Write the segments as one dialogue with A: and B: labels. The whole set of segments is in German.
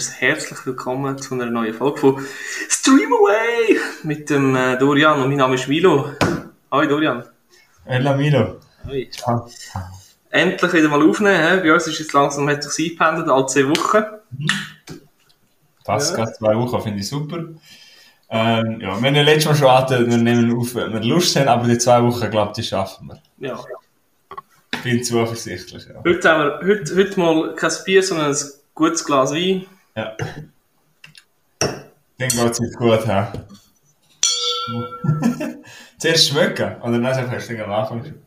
A: hallo ein herzlich willkommen zu einer neuen Folge von Stream Away mit dem äh, Dorian und mein Name ist Milo. Hi Dorian.
B: Ella Milo.
A: Hi. Endlich wieder mal aufnehmen. He? Bei uns ist es langsam, hat sich eingependelt, alle zwei Wochen.
B: Passt gerade zwei Wochen, finde ich super. Ähm, ja, wir haben ja letztes Mal schon hatten, wir nehmen auf, wenn wir Lust haben, aber die zwei Wochen, glaube ich, schaffen wir.
A: Ja.
B: Ich bin zuversichtlich, ja.
A: Heute haben wir heute, heute mal kein Bier, sondern ein gutes Glas Wein.
B: Ja. Dann geht es jetzt gut, ha? Zuerst schmecken, nein, das hast du am Anfang schon.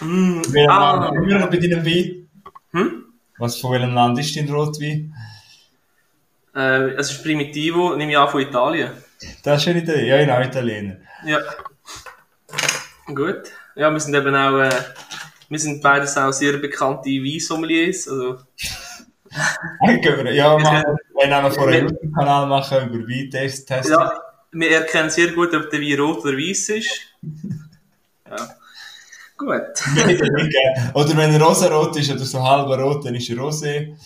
A: Mm,
B: Wie
A: ah,
B: bei deinem Wein?
A: Hm?
B: Was, von welchem Land ist dein Rotwein?
A: äh, es ist Primitivo, nehme ich an, von Italien.
B: Das ist eine Idee, ja, genau, Italiener.
A: Ja. Gut. Ja, wir sind eben auch, äh, wir sind beides auch sehr bekannte Weinsommeliers, also,
B: Ja, wir wollen auch noch vor einem YouTube-Kanal machen über Weintest testen.
A: ja, wir erkennen sehr gut, ob der Wein rot oder weiß ist. Ja. Gut.
B: Oder wenn er rosarot ist oder so halber rot, dann ist er rosé.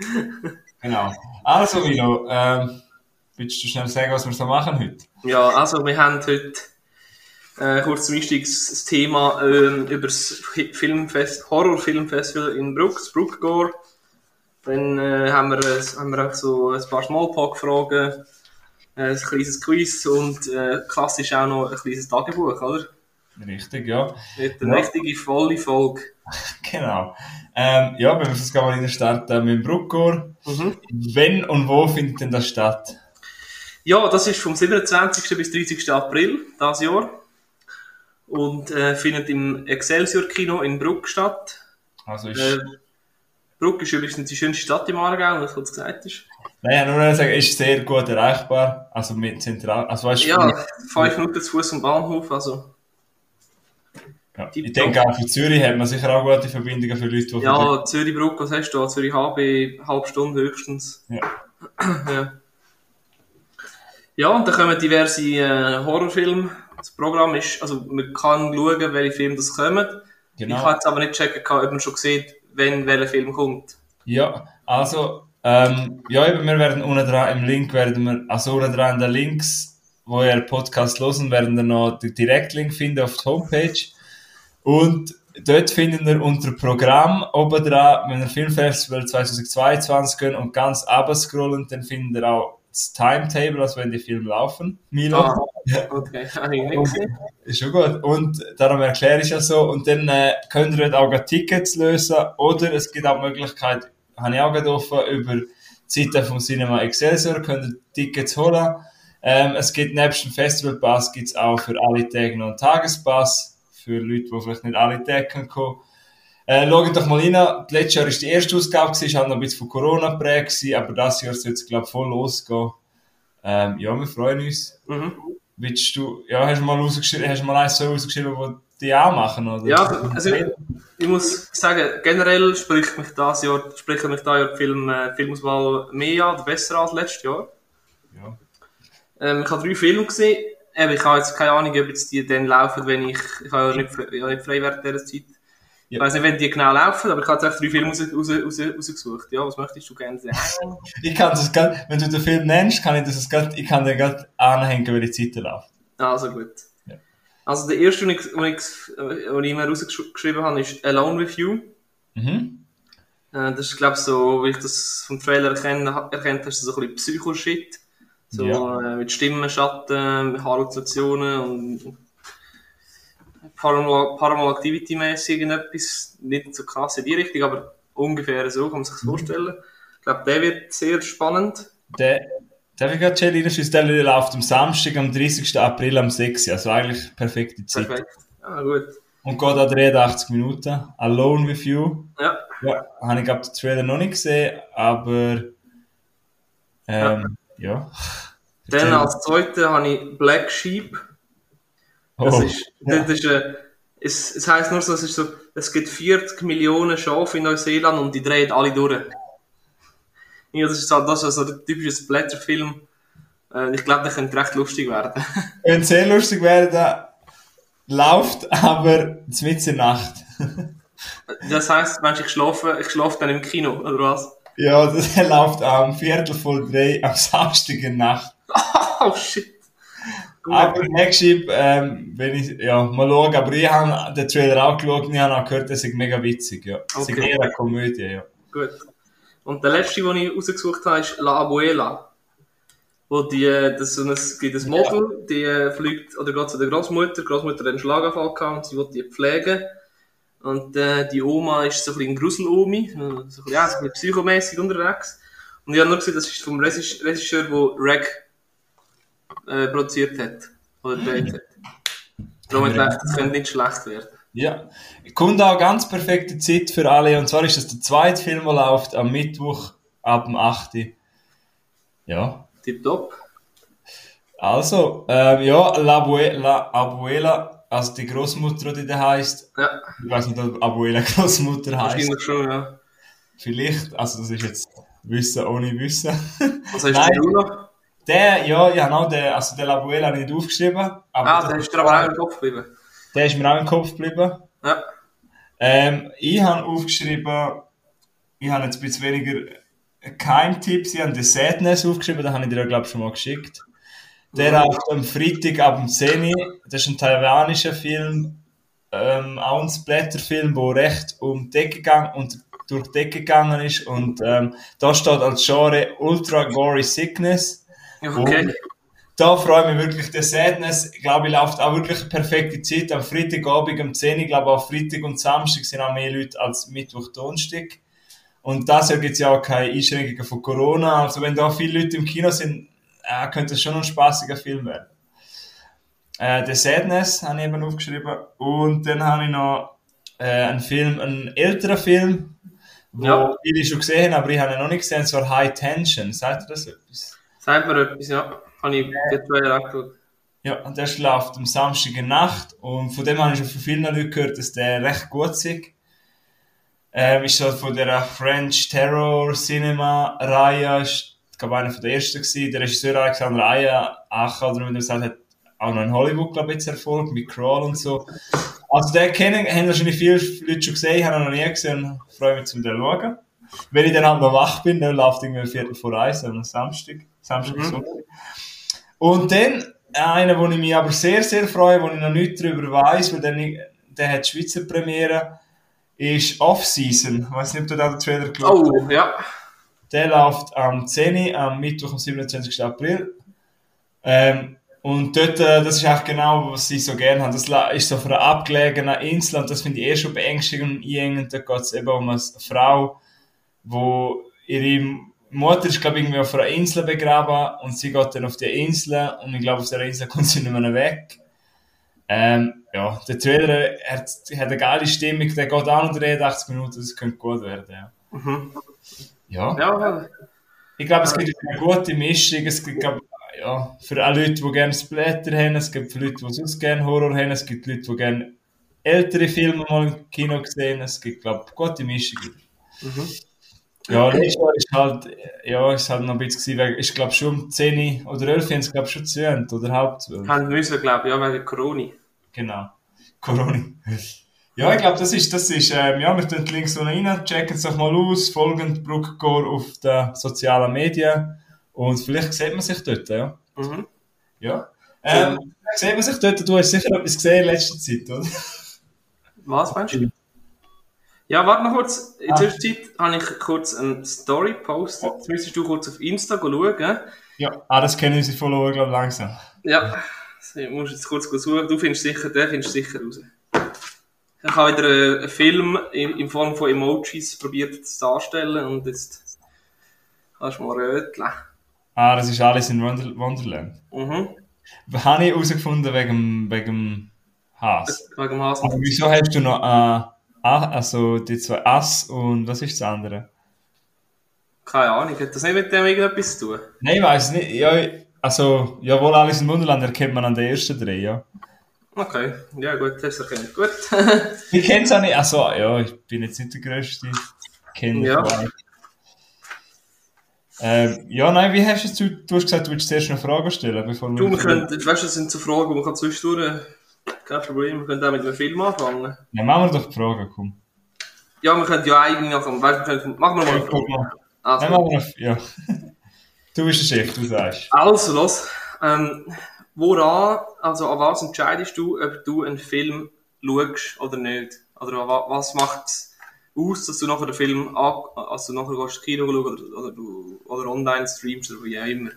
B: genau. Also, Milo, ähm, willst du schnell sagen, was wir so machen heute?
A: Ja, also wir haben heute äh, kurz zum Einstieg das Thema ähm, über das Filmfest, Horrorfilmfestival in Bruck, das. Dann äh, haben, wir, äh, haben wir auch so ein paar Smalltalk-Fragen, äh, ein kleines Quiz und äh, klassisch auch noch ein kleines Tagebuch, oder?
B: Richtig, ja.
A: Mit eine
B: Ja.
A: richtige volle Folge.
B: Genau. Ähm, ja, wenn wir mal rein starten mit dem Bruckgor.
A: Mhm.
B: Wenn und wo findet denn das statt?
A: Ja, das ist vom 27. bis 30. April dieses Jahr und äh, findet im Excelsior-Kino in Bruck statt.
B: Also ist,
A: Äh, Bruck ist übrigens die schönste Stadt im Aargau, was kurz gesagt ist.
B: naja, nur sagen, ist sehr gut erreichbar. Also mit zentral, also weißt du,
A: Ja, fünf Minuten zu Fuß am Bahnhof, also
B: ja, ich denke auch für Zürich hat man sicher auch gute Verbindungen für Leute, die
A: ja, Zürich-Bruck, was hast du da? Zürich HB, halbe Stunde höchstens.
B: Ja.
A: ja. Ja, und da kommen diverse äh, Horrorfilme. Das Programm ist, also man kann schauen, welche Filme das kommen. Ich
B: genau.
A: habe jetzt aber nicht checken, können, ob man schon sieht, wenn welcher Film kommt.
B: Ja, also, ähm, ja, eben, wir werden unten dran im Link, werden wir, also unten dran in den Links, wo ihr Podcast hören, werden wir noch den Direktlink finden auf der Homepage. Und dort findet ihr unter Programm oben dran, wenn ihr Filmfestival 2022 gehen und ganz scrollen, dann findet ihr auch das Timetable, also wenn die Filme laufen. Milo.
A: Ah, okay, habe ich nicht gesehen.
B: Ist schon gut. Und darum erkläre ich ja so. Und dann äh, könnt ihr auch Tickets lösen. Oder es gibt auch die Möglichkeit, habe ich auch gerade offen, über die Seite vom Cinema Excelsior könnt ihr Tickets holen. Ähm, es gibt nebst dem Festivalpass gibt's auch für alle Tage noch einen Tagespass. Für Leute, die vielleicht nicht alle Tage können kommen äh, Schaut doch mal rein. Letztes Jahr war die erste Ausgabe, ist halt noch ein bisschen von Corona geprägt, aber das Jahr soll es, glaube ich, voll losgehen. Ähm, ja, wir freuen uns.
A: Mhm.
B: Willst du, ja, hast du mal rausgeschrieben, hast du mal eins so rausgeschrieben, wo die auch machen, oder?
A: Ja, also ich muss sagen, generell spricht mich das Jahr, spricht mich da Jahr die Film, äh, Filmauswahl mehr an, oder besser als letztes Jahr.
B: Ja.
A: Ähm, ich habe drei Filme gesehen. Eben, ich habe jetzt keine Ahnung, ob jetzt die dann laufen, wenn ich, ich habe ja nicht, ich habe nicht frei während dieser Zeit. Ich
B: Ja.
A: weiß nicht, wenn die genau laufen, aber ich habe jetzt drei Filme raus, raus, raus, rausgesucht. Ja, was möchtest du gerne sehen?
B: Ich kann das grad, wenn du den Film nennst, kann ich das grad, ich kann den gerade anhängen, wenn die Zeit läuft.
A: Also gut.
B: Ja.
A: Also der erste, den ich, den ich, den ich mir rausgeschrieben habe, ist Alone With You.
B: Mhm.
A: Äh, das ist, glaube ich, so, wie ich das vom Trailer erkenne, erkennt hast, so ein bisschen Psycho-Shit. So,
B: Ja.
A: äh, mit Stimmen, Schatten, Halluzinationen und Paranormal, Paranormal Activity-mäßig irgendetwas. Nicht so krass in die Richtung, aber ungefähr so kann man sich das vorstellen. Ich glaube, der wird sehr spannend.
B: Der, darf ich gerade schnell reinschießen? Der läuft am Samstag, am 30. April am 6. Also eigentlich perfekte Zeit.
A: Perfekt. Ja, gut.
B: Und geht an 83 Minuten. Alone with You.
A: Ja,
B: Ja, habe ich glaube den Trailer noch nicht gesehen, aber ähm, ja.
A: dann als zweite habe ich Black Sheep. Das
B: Oh,
A: ist, das ist äh, es, es heisst nur so, es ist so, es gibt 40 Millionen Schafe in Neuseeland und die drehen alle durch. Ja, das ist, so- das ist so der typische Splatter-Film. Äh, ich glaube, der könnte recht lustig werden.
B: Wenn sehr lustig da läuft aber mitten in der Nacht.
A: Das heisst, wenn ich schlafe, ich schlafe dann im Kino, oder was?
B: Ja, das läuft am Viertel vor drei am Samstag in der Nacht.
A: Oh shit.
B: Aber nächstes ähm, wenn ich, ja, mal schauen, aber ich habe den Trailer auch geschaut und ich habe auch gehört, das ist mega witzig, ja. Das ist
A: Okay.
B: eher eine Komödie, ja.
A: Gut. Und der letzte, den ich rausgesucht habe, ist La Abuela. Wo die, äh, das, es gibt ein Model, die äh, fliegt, oder geht zu der Großmutter, die Großmutter hat einen Schlaganfall gehabt und sie will die pflegen. Und äh, die Oma ist so ein bisschen Grusel-Omi, so ein bisschen, ja, so ein bisschen psychomässig unterwegs. Und ich habe nur gesehen, das ist vom Regis- Regisseur, der Reg äh, produziert hat. Oder gedreht hat. Darum ich gedacht, das könnte nicht schlecht werden.
B: Ja. Kommt auch ganz perfekte Zeit für alle, und zwar ist das der zweite Film, der läuft am Mittwoch ab dem 8. Ja.
A: Tipptopp.
B: Also, ähm, ja, La, Abue La Abuela, also die Großmutter, die da heißt.
A: Ja,
B: Ich weiß nicht, ob Abuela Großmutter heißt.
A: wahrscheinlich schon, ja.
B: Vielleicht, also das ist jetzt Wissen ohne Wissen.
A: Was hast
B: Nein.
A: du noch?
B: Der, ja, ich habe auch den, also den La Abuela nicht aufgeschrieben. Aber
A: Ah, der ist dir aber auch im Kopf geblieben.
B: der ist mir auch im Kopf geblieben.
A: Ja.
B: Ähm, ich habe aufgeschrieben, ich habe jetzt ein bisschen weniger Keimtipps, ich habe den Sadness aufgeschrieben, den habe ich dir, glaube ich, schon mal geschickt. Der läuft am Freitag ab dem 10 Uhr. Das ist ein taiwanischer Film, ähm, auch ein Splatterfilm, der recht um die Decke gegangen und durch die Decke gegangen ist. Und ähm, da steht als Genre Ultra Gory Sickness.
A: Okay.
B: Da freue ich mich wirklich, der Sadness, glaube ich, läuft auch wirklich eine perfekte Zeit. Am Freitagabend um 10 Uhr, ich glaube auch Freitag und Samstag sind auch mehr Leute als Mittwoch, Donnerstag. Und das gibt es ja auch keine Einschränkungen von Corona. Also wenn da viele Leute im Kino sind, äh, könnte es schon ein spaßiger Film werden. Äh, The Sadness habe ich eben aufgeschrieben. Und dann habe ich noch äh, einen Film, einen älteren Film, wo
A: Ja.
B: viele schon gesehen haben, aber ich habe ihn noch nicht gesehen, und zwar High Tension. Sagt ihr das etwas?
A: Sagt mir etwas, ja. Habe ich den Trailer angeschaut.
B: Ja, und der läuft am Samstag in der Nacht und von dem habe ich schon von vielen Leuten gehört, dass der recht gut ist. Ähm, ist so von der French Terror Cinema Reihe, ist, ich glaube, einer von der ersten gewesen. Der Regisseur Alexander Aya, Acha, oder wie man das sagt, hat auch noch in Hollywood, glaube ich, jetzt Erfolg, mit Crawl und so. Also, den kennen, haben wahrscheinlich viele Leute schon gesehen, haben ihn noch nie gesehen freue mich zum den schauen. Wenn ich dann halt noch wach bin, dann läuft irgendwie Viertel vor eins, am Samstag, Samstag,
A: Mhm.
B: Sonntag. Und dann einer, wo ich mich aber sehr, sehr freue, wo ich noch nichts darüber weiß, weil der, nicht, der hat die Schweizer Premiere, ist Off-Season. Ich weiß nicht, ob du da den Trailer geschaut hast.
A: Oh, ja.
B: Der läuft am 10. Uhr, am Mittwoch, am 27. April. Ähm, und dort, äh, das ist auch genau, was sie so gerne haben. Das ist so auf einer abgelegenen Insel und das finde ich eh schon beängstigend und einengend. Da geht es eben um eine Frau, wo ihre Mutter ist, glaube ich, irgendwie auf einer Insel begraben und sie geht dann auf die Insel und ich glaube, auf der Insel kommt sie nicht mehr weg. Ähm, ja, der Trailer hat, hat eine geile Stimmung, der geht auch noch 83 Minuten, das könnte gut werden, ja.
A: Mhm.
B: Ja.
A: Ja,
B: Ich glaube, es gibt eine gute Mischung. Es gibt, glaub, ja, für alle Leute, die gerne Splatter haben, es gibt für Leute, die sonst gerne Horror haben, es gibt Leute, die gerne ältere Filme mal im Kino gesehen Es gibt, glaube ich, gute Mischung.
A: Mhm.
B: Ja, letztes ist halt, ja, ist halt noch ein bisschen gewesen, weil ich glaube schon um 10 oder 11 haben sie, glaube schon Ende, oder halb 12.
A: haben müssen, glaube ich, ja, wegen Corona.
B: Genau. Corona. Ja, ich glaube, das ist, das ist, ähm, ja, wir tun die Links unten rein, checken es doch mal aus, folgen Brookcore auf den sozialen Medien und vielleicht sieht man sich dort, ja.
A: Mhm.
B: Ja. Ähm, sieht man sich dort, du hast sicher etwas gesehen in letzter Zeit, oder?
A: Was meinst du? Ja, warte noch kurz. In
B: Ah.
A: der Zwischenzeit habe ich kurz eine Story gepostet. Jetzt müsstest du kurz auf Insta schauen.
B: Ja. Ah, das kennen unsere Follower, glaube ich, langsam.
A: Ja, du musst jetzt kurz suchen. Du findest sicher, den findest du sicher raus. Ich habe wieder einen Film in, Form von Emojis probiert zu darstellen und jetzt kannst du mal röteln.
B: Ah, das ist alles in Wonder Wonderland.
A: Mhm.
B: Habe ich herausgefunden wegen, wegen Haas.
A: Wegen Hasen.
B: Aber wieso hast du noch, äh, ah, also die zwei Ass und was ist das andere?
A: Keine Ahnung, hat das nicht mit dem irgendetwas zu tun?
B: Nein, ich weiß nicht. Ja, also, jawohl, alles in Wunderland erkennt man an den ersten drei, ja.
A: Okay, ja gut, hast du erkannt. Gut.
B: Ich kenne es auch nicht. Also, ja, ich bin jetzt nicht der größte Kenner.
A: Ja.
B: Ähm, ja, nein, wie hast du es? Du hast gesagt, du willst zuerst eine Frage stellen, bevor
A: Du, wir können, weißt du, das sind so Fragen, die man kann zwischendurch, kein Problem, wir können auch mit einem Film anfangen.
B: Ja, machen wir doch die Frage, komm.
A: Ja, wir können ja eigentlich noch, weißt, wir können, machen wir mal.
B: Ja, guck mal.
A: Also,
B: Nehmen wir noch, ja. Du bist der Chef, du sagst.
A: Also, los. Ähm, woran, also an was entscheidest du, ob du einen Film schaust oder nicht? Oder wa- was macht aus, dass du nachher den Film, an, also nachher gehst Kino schauen oder, oder, du- oder online streamst oder wie auch immer?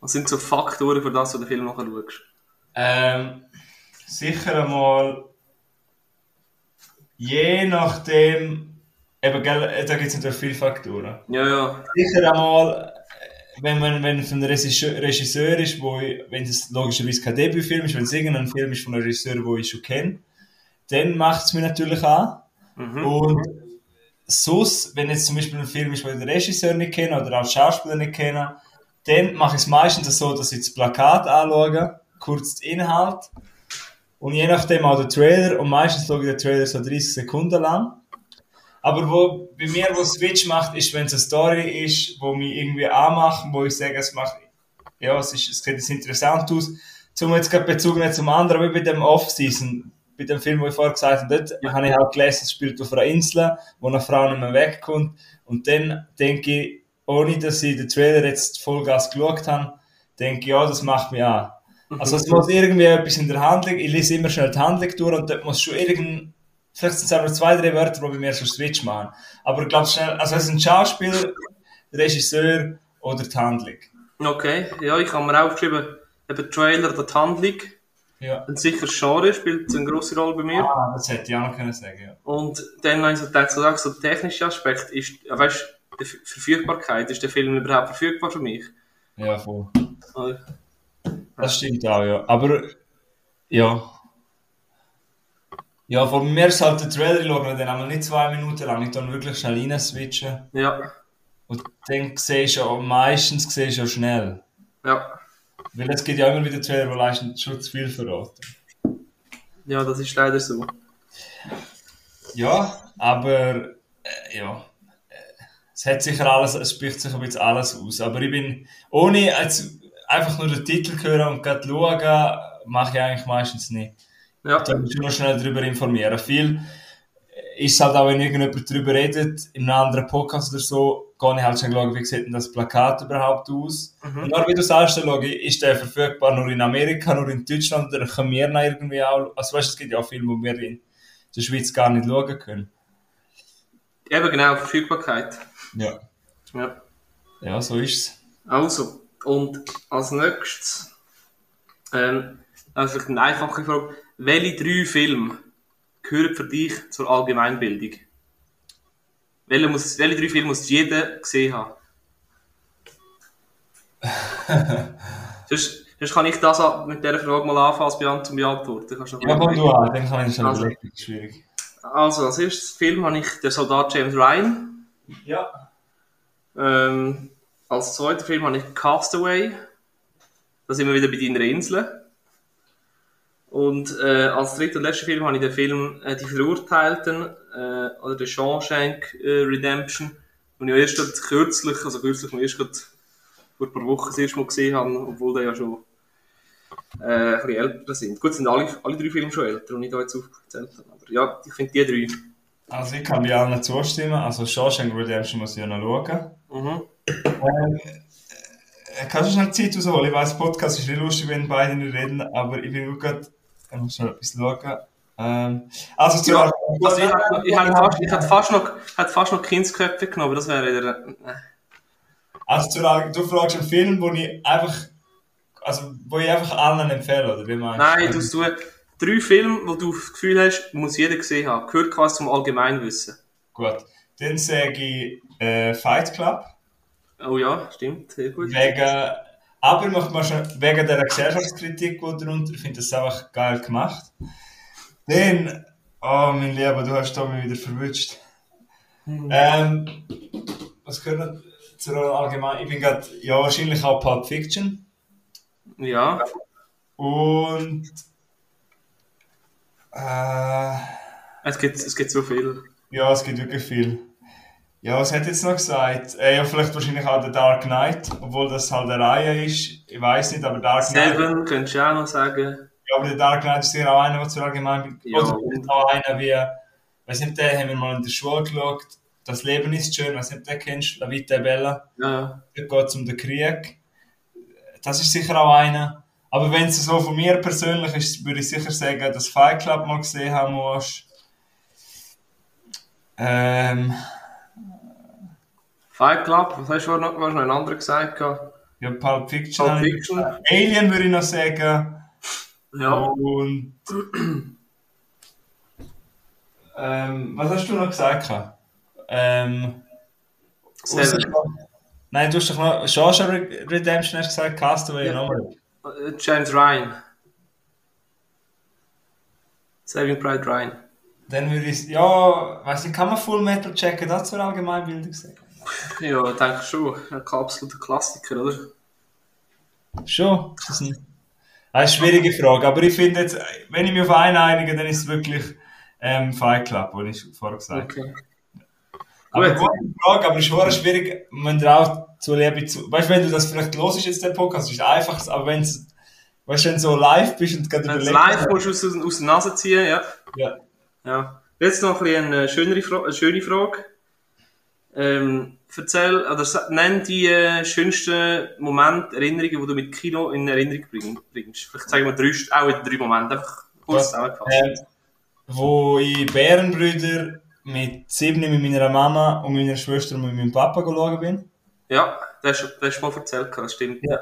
A: Was sind so Faktoren, für das du den Film nachher schaust?
B: Ähm, sicher einmal, je nachdem, eben, gell, äh, da gibt es natürlich viele Faktoren.
A: Ja, ja.
B: Sicher einmal, äh, wenn man wenn es ein Regisseur, ist, wo ich, wenn es logischerweise kein Debütfilm ist, wenn es irgendein Film ist von einem Regisseur, den ich schon kenne, dann macht es mir natürlich an.
A: Mhm.
B: Und sonst, wenn jetzt zum Beispiel ein Film ist, wo ich den Regisseur nicht kenne oder auch die Schauspieler nicht kenne, dann mache ich es meistens so, dass ich das Plakat anschaue, kurz den Inhalt und je nachdem auch den Trailer und meistens schaue ich den Trailer so 30 Sekunden lang. Aber wo, bei mir, wo Switch macht, ist, wenn es eine Story ist, wo mich irgendwie anmacht, wo ich sage, es macht, ja, es, ist, es sieht jetzt interessant aus. Zum jetzt gerade Bezug nicht zum anderen, wie bei dem Off-Season, bei dem Film, wo ich vorher gesagt habe, dort habe ich auch gelesen, es spielt auf einer Insel, wo eine Frau nicht mehr wegkommt. Und dann denke ich, ohne dass ich den Trailer jetzt Vollgas geschaut habe, denke ich, ja, das macht mich an. Also es muss irgendwie etwas in der Handlung, ich lese immer schnell die Handlung durch und dort muss schon irgend, vielleicht sind es einfach zwei, drei Wörter, die bei mir so Switch machen. Aber ich glaube schnell, also es ist ein Schauspieler, Regisseur oder die Handlung.
A: Okay, ja, ich habe mir aufgeschrieben, eben Trailer oder die Handlung.
B: Ja.
A: Und sicher Genre spielt eine grosse Rolle bei mir.
B: Ah, das hätte ich auch noch können sagen, ja.
A: Und dann habe ich so gedacht, so, so der technische Aspekt ist, weißt du, die Ver- Verfügbarkeit, ist der Film überhaupt verfügbar für mich?
B: Ja, voll.
A: Oder?
B: Das stimmt auch, ja. Aber, ja. Ja, von mir ist halt der Trailer schauen, dann haben wir nicht zwei Minuten lang, ich dann wirklich schnell rein switchen.
A: Ja,
B: Und dann siehst du auch, meistens siehst du schnell.
A: ja,
B: Weil es gibt ja immer wieder Trailer, die leisten schon zu viel verraten.
A: ja, das ist leider so.
B: Ja, aber, äh, ja. Es hat sicher alles, es spricht sich ein bisschen alles aus. Aber ich bin, ohne jetzt einfach nur den Titel hören und gerade schauen, mache ich eigentlich meistens nicht.
A: Ja,
B: Da musst du noch schnell darüber informieren. Viel ist es halt auch, wenn irgendjemand darüber redet, in einem anderen Podcast oder so, gehe ich halt schon schauen, wie sieht denn das Plakat überhaupt aus. Und dann, wie du sagst, schaue ich, ist der verfügbar nur in Amerika, nur in Deutschland, oder können wir noch irgendwie auch, also weißt du, es gibt ja auch Filme, die wir in der Schweiz gar nicht schauen können.
A: eben genau, Verfügbarkeit.
B: Ja.
A: Ja.
B: Ja, so ist es.
A: Also, und als nächstes, ähm, also eine einfache Frage, welche drei Filme gehören für dich zur Allgemeinbildung? Welche, muss, welche drei Filme muss jeder gesehen haben? sonst, sonst kann ich das mit dieser Frage mal anfangen, als beant- zum beantworten. Kannst du
B: Ja, komm du an, dann kann ich schon
A: Also.
B: überlegen, schwierig.
A: Also, als erstes Film habe ich den Soldat James Ryan.
B: Ja.
A: Ähm, als zweiter Film habe ich Castaway. Da sind wir wieder bei deiner Insel. Und äh, als dritter und letzter Film habe ich den Film äh, Die Verurteilten äh, oder The Shawshank äh, Redemption, den ich erst kürzlich, also kürzlich, den ich erst vor ein paar Wochen das erste Mal gesehen habe, obwohl der ja schon äh, ein bisschen älter sind. Gut, sind alle, alle drei Filme schon älter, die ich da jetzt aufgezählt habe. Aber ja, ich finde die drei.
B: Also ich kann bei allen zustimmen, also Shawshank Redemption muss ich ja noch schauen.
A: Mhm.
B: Ähm, äh, kannst du schnell Zeit rausholen? Ich weiss, Podcast ist nicht lustig, wenn beide nicht reden, aber ich bin auch gerade, ich muss schnell etwas schauen. Ähm, also zu
A: Ja, Also ich, ich, fast, ich hätte fast noch, hätte fast noch Kindsköpfe genommen, aber das wäre wieder... Äh.
B: also zu du fragst einen Film, wo ich einfach, also wo ich einfach allen empfehle, oder wie meinst
A: Nein, du du drei Filme, wo du das Gefühl hast, muss jeder gesehen haben. Gehört quasi zum Allgemeinwissen.
B: Gut, dann sage ich äh, Fight Club,
A: Oh ja, stimmt, sehr gut.
B: wegen, aber ich möchte mal schon, wegen der Gesellschaftskritik die darunter, ich finde das einfach geil gemacht. Dann, oh mein Lieber, du hast da mich wieder verwünscht. Ähm, was gehört noch zur allgemein? Ich bin gerade, ja, wahrscheinlich auch Pulp Fiction.
A: Ja,
B: Und, äh,
A: es gibt, es gibt so viel.
B: ja, es gibt wirklich viel. Ja, was hat jetzt noch gesagt? Äh, ja, vielleicht wahrscheinlich auch der Dark Knight, obwohl das halt eine Reihe ist. Ich weiß nicht, aber Dark Knight.
A: Seven, könntest du auch noch sagen.
B: Ja, aber der Dark Knight ist sicher auch einer, der zur allgemein
A: Ja.
B: Oder auch einer wie weiß nicht, den haben wir mal in der Schule geschaut. Das Leben ist schön, weiß nicht, den kennst La Vita è Bella.
A: Ja.
B: Da geht es um den Krieg. Das ist sicher auch einer. Aber wenn es so von mir persönlich ist, würde ich sicher sagen, dass Fight Club mal gesehen haben musst. Ähm,
A: Fight Club, was hast du noch, noch einen anderen gesagt?
B: ja, Pulp Fiction.
A: Pulp Fiction.
B: Alien würde ich noch sagen.
A: Ja.
B: Und. ähm, was hast du noch gesagt? Ähm,
A: Seven.
B: Nein, du hast doch noch Shawshank Re- Redemption hast du gesagt, Castaway
A: Ja.
B: nochmal.
A: Äh, James Ryan. Saving Pride Ryan.
B: Dann würde ich, ja, weiß nicht, kann man Full Metal checken, das zur Allgemeinbildung sagen?
A: Ja, ich denke schon. Ein absoluter Klassiker, oder?
B: Schon. Das ist, das ist eine schwierige Frage, aber ich finde jetzt, wenn ich mich auf einen einige, dann ist es wirklich ähm, Fight Club, wie ich vorher gesagt habe.
A: Okay.
B: Aber
A: Gut.
B: gute Frage, aber es ist verdammt schwierig, wenn du auch zu Liebe zu. Weißt du, wenn du das vielleicht los ist jetzt der Podcast, ist es einfach, aber wenn es, weißt du, wenn du so live bist und gerade
A: Wenn du
B: überlegst-
A: live musst du aus, aus der Nase ziehen, ja.
B: Ja.
A: ja. Jetzt noch ein eine schönere Fra schöne Frage. Ähm, erzähl, oder nenn die äh, schönsten Momente, Erinnerungen, die du mit Kino in Erinnerung bring, bringst. Vielleicht sagen wir drei, auch drei Momente, einfach kurz zusammengefasst.
B: Ähm, wo ich Bärenbrüder mit sieben mit meiner Mama und meiner Schwester und mit meinem Papa schauen bin.
A: Ja, das hast du mal erzählt, das stimmt.
B: Ja.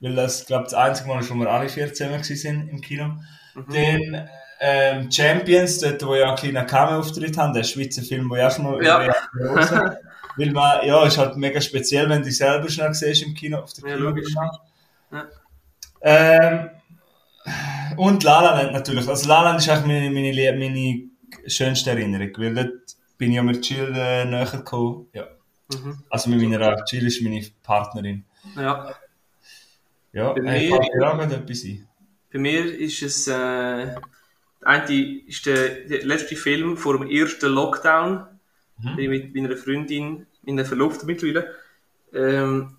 B: Weil das, glaube das einzige Mal ist, wo wir alle vier zusammen waren im Kino.
A: Mhm.
B: Dann ähm, Champions, dort wo ich auch einen kleinen Cameo-Auftritt habe, der Schweizer Film, wo ich auch schon mal
A: Ja.
B: Weil man, ja, ist halt mega speziell, wenn du dich selber schnell siehst im Kino, auf der
A: Ja,
B: Kino.
A: logisch. Ja.
B: Ähm, und La La Land natürlich. Also La La Land ist eigentlich meine, meine, meine schönste Erinnerung, weil dort bin ich ja mit Jill äh, näher gekommen. Ja.
A: Mhm.
B: Also mit meiner, Jill ist meine Partnerin.
A: Ja.
B: Ja,
A: Bei
B: äh,
A: mir-
B: etwas ein?
A: Bei mir ist es, äh, der eine ist der, der letzte Film vor dem ersten Lockdown.
B: Mhm.
A: Bin ich mit meiner Freundin, meiner Verlobten mittlerweile, ähm,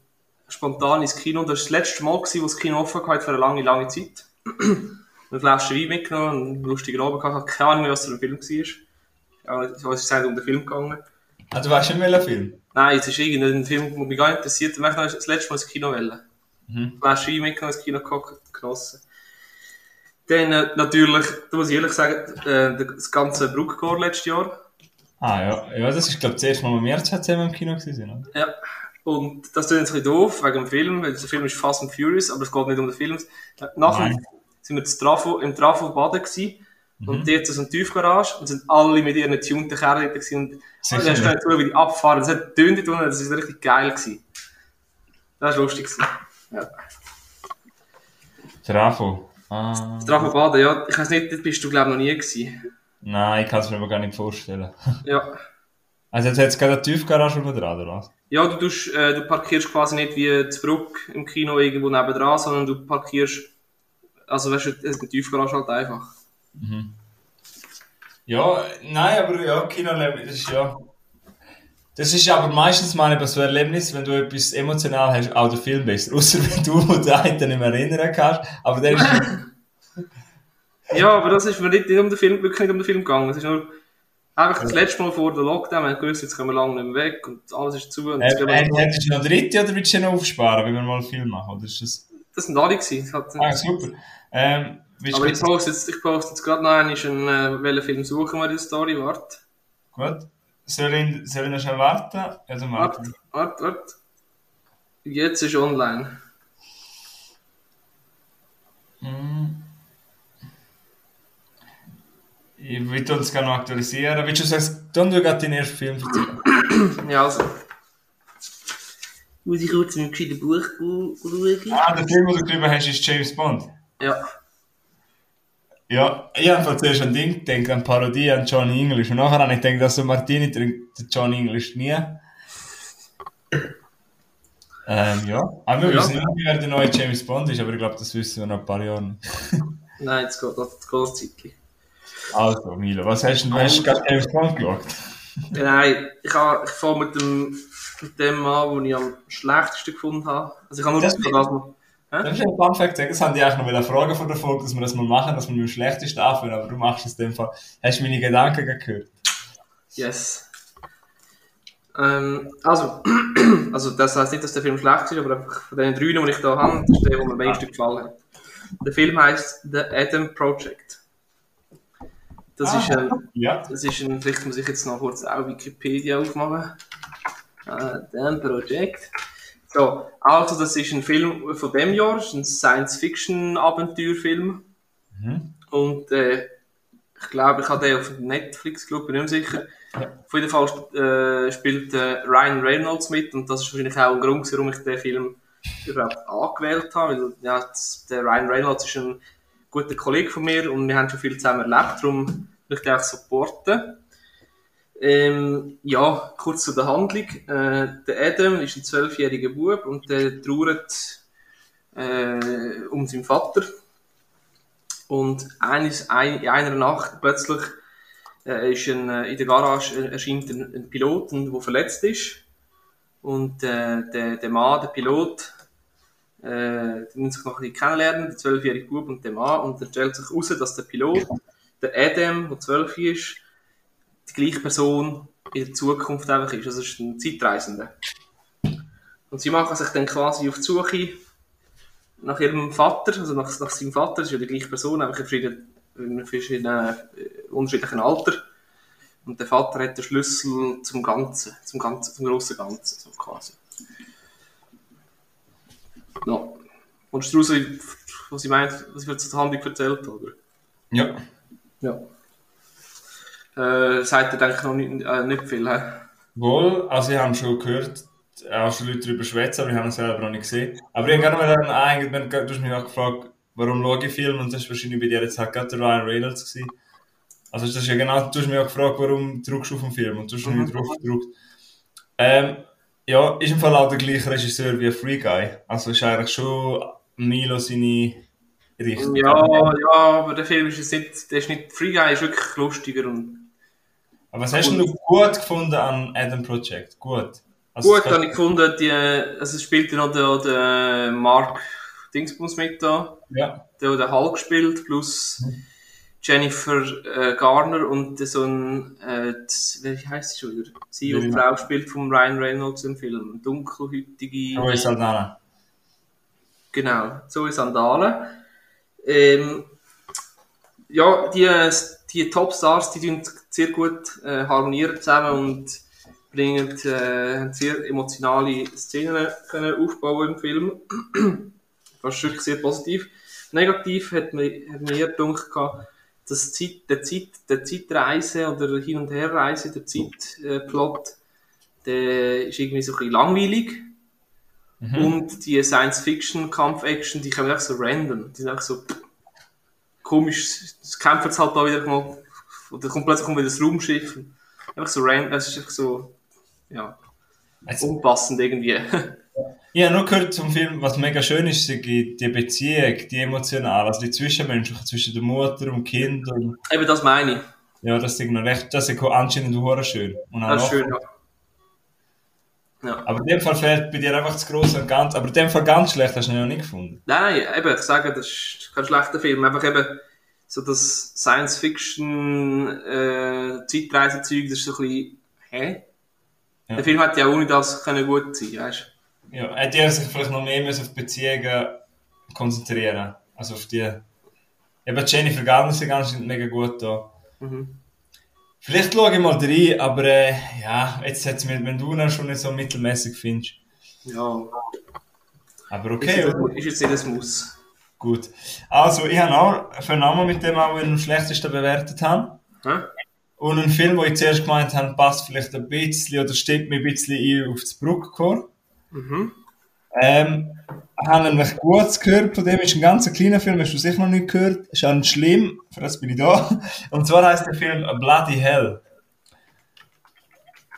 A: spontan ins Kino. Das war das letzte Mal, gewesen, wo das Kino offen hatte für eine lange, lange Zeit. eine Flasche Wein mitgenommen, einen lustigen Abend gehabt. Ich habe keine Ahnung, mehr, was für ein Film war. Ja, es ist eigentlich um den Film gegangen.
B: Ah, du weißt nicht, welcher Film?
A: Nein, es ist irgendein Film, der mich gar nicht interessiert. Ich möchte das letzte Mal ins Kino wollen.
B: Mhm.
A: Flasche Wein mitgenommen, ins Kino geguckt, genossen. Dann äh, natürlich, da muss ich ehrlich sagen, äh, das ganze Bruckgor letztes Jahr.
B: Ah ja, ja das ist glaube ich das erste Mal, wo wir zusammen im Kino gewesen oder?
A: Ja. Und das tut jetzt ein bisschen doof, wegen dem Film, weil der Film ist Fast and Furious, aber es geht nicht um den Film. Nachher
B: Nein.
A: sind wir im Trafo, im Trafo baden gewesen.
B: Mhm.
A: Und dort so eine Tiefgarage und sind alle mit ihren tunten Kerlen. Und
B: Sicher
A: hast
B: nicht.
A: du wie die abfahren. Das hat tönt unten, das ist richtig geil gewesen. Das war lustig gewesen. Ja.
B: Trafo. Ah.
A: Trafo baden, ja. Ich weiß nicht, dort bist du glaube ich noch nie gewesen.
B: Nein, ich kann es mir aber gar nicht vorstellen.
A: Ja.
B: Also jetzt hat es gerade eine Tiefgarage oben dran, oder was?
A: Ja, du, tust, äh, du parkierst quasi nicht wie zu Bruck im Kino irgendwo nebendran, sondern du parkierst, also weißt du, es ist eine Tiefgarage halt einfach.
B: Ja, nein, aber ja, Kinoerlebnis, ist ja... Das ist aber meistens mal eben so ein Erlebnis, wenn du etwas emotional hast, auch der Film besser. Außer wenn du den einen nicht mehr erinnern kannst. Aber der ist...
A: Ja, aber das ist mir nicht, nicht um den Film, wirklich nicht um den Film gegangen. Es ist nur einfach das letzte Mal vor der Lockdown, wir haben gewusst, jetzt können wir lange nicht mehr weg und alles ist zu. Und
B: Äh, äh, Hättest du noch dritte oder willst du noch aufsparen, wenn wir mal einen Film machen? Oder ist das...
A: das sind alle gewesen.
B: Ah, super. Ähm,
A: aber ich poste jetzt, ich poste jetzt gerade noch einen, äh, welchen Film suchen wir der Story, warte.
B: Gut. Soll ich, soll ich noch schnell warten? Dann
A: Warte,
B: warten.
A: warte, warte. Jetzt ist online.
B: Ich will uns gerne noch aktualisieren. Willst du sagen, dann du gerade deinen ersten Film erzählen?
A: Ja, also. Muss ich kurz mit dem Buch schauen?
B: Ah, der Film, den du geschrieben hast, ist James Bond.
A: Ja.
B: Ja, ich habe zuerst an Ding gedacht, an Parodie an Johnny English. Und nachher habe ich gedacht, dass so Martini trinkt der Johnny English nie. Ähm, ja. Aber wir
A: Ja.
B: wissen nicht, wer der neue James Bond ist, aber ich glaube, das wissen wir noch ein paar Jahre nicht.
A: Nein, jetzt geht das Zeitchen.
B: Also, Milo, was hast du denn? Hast du gerade James Bond geschaut?
A: Nein, ich, habe- ich fange mit dem, mit dem an, den ich am schlechtesten gefunden habe. Also ich habe nur
B: Das-
A: das, das mal.
B: Darf ich einen Fun Fact? Das haben die eigentlich noch eine Frage von der Folge, dass wir das mal machen, dass wir mit dem schlechtesten anfangen, aber du machst es in dem Fall. Hast du meine Gedanken gehört?
A: Yes. Ähm, also, also, das heißt nicht, dass der Film schlecht ist, aber einfach von den drei, die ich da habe, das ist der, der mir am meisten gefallen hat. Der Film heißt The Adam Project. Das
B: Ah,
A: ist ein,
B: Ja.
A: das ist ein, vielleicht muss ich jetzt noch kurz auch Wikipedia aufmachen. Äh, The Project. So, also das ist ein Film von dem Jahr, ist ein Science-Fiction-Abenteuerfilm.
B: Mhm.
A: Und äh, ich glaube, ich habe den auf Netflix geschaut, bin nicht mehr sicher. Auf jeden Fall äh, spielt äh, Ryan Reynolds mit und das ist wahrscheinlich auch ein Grund, warum ich den Film überhaupt angewählt habe. Weil ja, das, der Ryan Reynolds ist ein guter Kollege von mir und wir haben schon viel zusammen erlebt, darum will ich auch supporten. Ähm, ja, kurz zu der Handlung. Äh, der Adam ist ein zwölfjähriger Bub und der trauert äh, um seinen Vater. Und eines, ein, in einer Nacht plötzlich äh, ist ein, äh, in der Garage erscheint ein, ein Pilot, der verletzt ist. Und äh, der, der Mann, der Pilot, äh, die müssen sich noch ein bisschen kennenlernen, der zwölfjährige Bub und der Mann. Und dann stellt sich heraus, dass der Pilot, der Adam, der zwölf ist, die gleiche Person in der Zukunft einfach ist. Also es ist ein Zeitreisender. Und sie machen sich dann quasi auf die Suche nach ihrem Vater, also nach, nach seinem Vater, das ist ja die gleiche Person, einfach in verschiedenen, in verschiedenen äh, unterschiedlichen Alter. Und der Vater hat den Schlüssel zum Ganzen, zum Ganzen, zum grossen Ganzen, so quasi. Ja. Und du raus, was ich meint, was ich jetzt zur Handlung erzählt oder?
B: Ja.
A: Ja. Äh, sagt er, denke ich, noch nicht, äh, nicht viel, hä?
B: Wohl, also ich habe schon gehört, auch schon Leute darüber schwätzen, aber ich habe ihn selber noch nicht gesehen. Aber ich habe gerne mal eigentlich, wenn du hast mich auch gefragt, warum schaue ich Film und das war wahrscheinlich bei dir jetzt halt gerade der Ryan Reynolds gewesen. Also das ist ja genau, du hast mich auch gefragt, warum drückst du auf den Film und du hast
A: Mhm.
B: mich drauf gedrückt. Ähm, ja, ist im Fall auch der gleiche Regisseur wie Free Guy. Also ist eigentlich schon Milo seine Richtung.
A: Ja, ja, aber der Film ist nicht, der ist nicht, Free Guy ist wirklich lustiger und
B: Aber was hast du noch gut gefunden an Adam Project? Gut. Also,
A: Gut, habe ich gefunden, die, also es spielt ja noch der, der Mark Dingsbums mit da,
B: Ja.
A: der der Hulk spielt, plus Jennifer äh, Garner und so ein, äh, wie heißt sie schon wieder? Sie und Frau spielt von Ryan Reynolds im Film, dunkelhütige,
B: Joey Saldana.
A: genau, Zoe Sandalen. Ähm, ja, die, die Topstars, die tun sehr gut äh, harmonieren zusammen und bringen äh, sehr emotionale Szenen können aufbauen im Film. Das ist wirklich sehr positiv. Negativ hat mir, hat mir gedacht, dass Zeit, der, Zeit, der Zeitreise oder Hin- und Herreise, der Zeitplot, der ist irgendwie so ein bisschen langweilig.
B: Mhm.
A: Und die Science-Fiction-Kampf-Action, die kommen echt so random. Die sind einfach so komisch. Es kämpft jetzt halt da wieder mal. Oder kommt plötzlich kommt wieder das Raumschiff. Einfach so random. Es ist einfach so, ja,
B: Jetzt,
A: unpassend irgendwie.
B: habe nur gehört zum Film, was mega schön ist, sei die Beziehung, die emotionale, also die Zwischenmenschliche zwischen der Mutter und Kind. Und,
A: Eben das meine ich.
B: ja, das ist noch recht, das ist anscheinend hure schön. Und auch
A: Das schön, ja. Ja.
B: Aber in dem Fall fehlt bei dir einfach das Große und Ganze. Aber in dem Fall ganz schlecht hast du ihn noch nicht gefunden.
A: Nein, eben, ich sage, das ist kein schlechter Film. Einfach eben so das Science-Fiction, äh, das ist so ein bisschen, hä?
B: Ja.
A: Der Film hätte ja ohne das können gut sein, weißt
B: Ja, hätte er sich vielleicht noch mehr müssen auf Beziehungen konzentrieren. Also auf die. Eben Jennifer Garner ist anscheinend mega gut da.
A: Mhm.
B: Vielleicht schaue ich mal rein, aber äh, ja, jetzt hat's mir, wenn du ihn schon nicht so mittelmäßig findest.
A: Ja.
B: Aber
A: Ist,
B: okay,
A: jetzt,
B: oder?
A: ist jetzt ein Muss.
B: gut. Also, ich habe auch für einen Namen mit dem auch am schlechtesten bewertet habe.
A: Hä?
B: Und ein Film, wo ich zuerst gemeint habe, passt vielleicht ein bisschen oder stimmt mir ein bisschen ein auf das Bruckkorps.
A: Mhm.
B: Ähm, habe nämlich Gutes gehört von dem, ist ein ganz kleiner Film, hast du sicher noch nicht gehört, ist auch nicht schlimm, für das bin ich da. Und zwar heißt der Film Bloody Hell.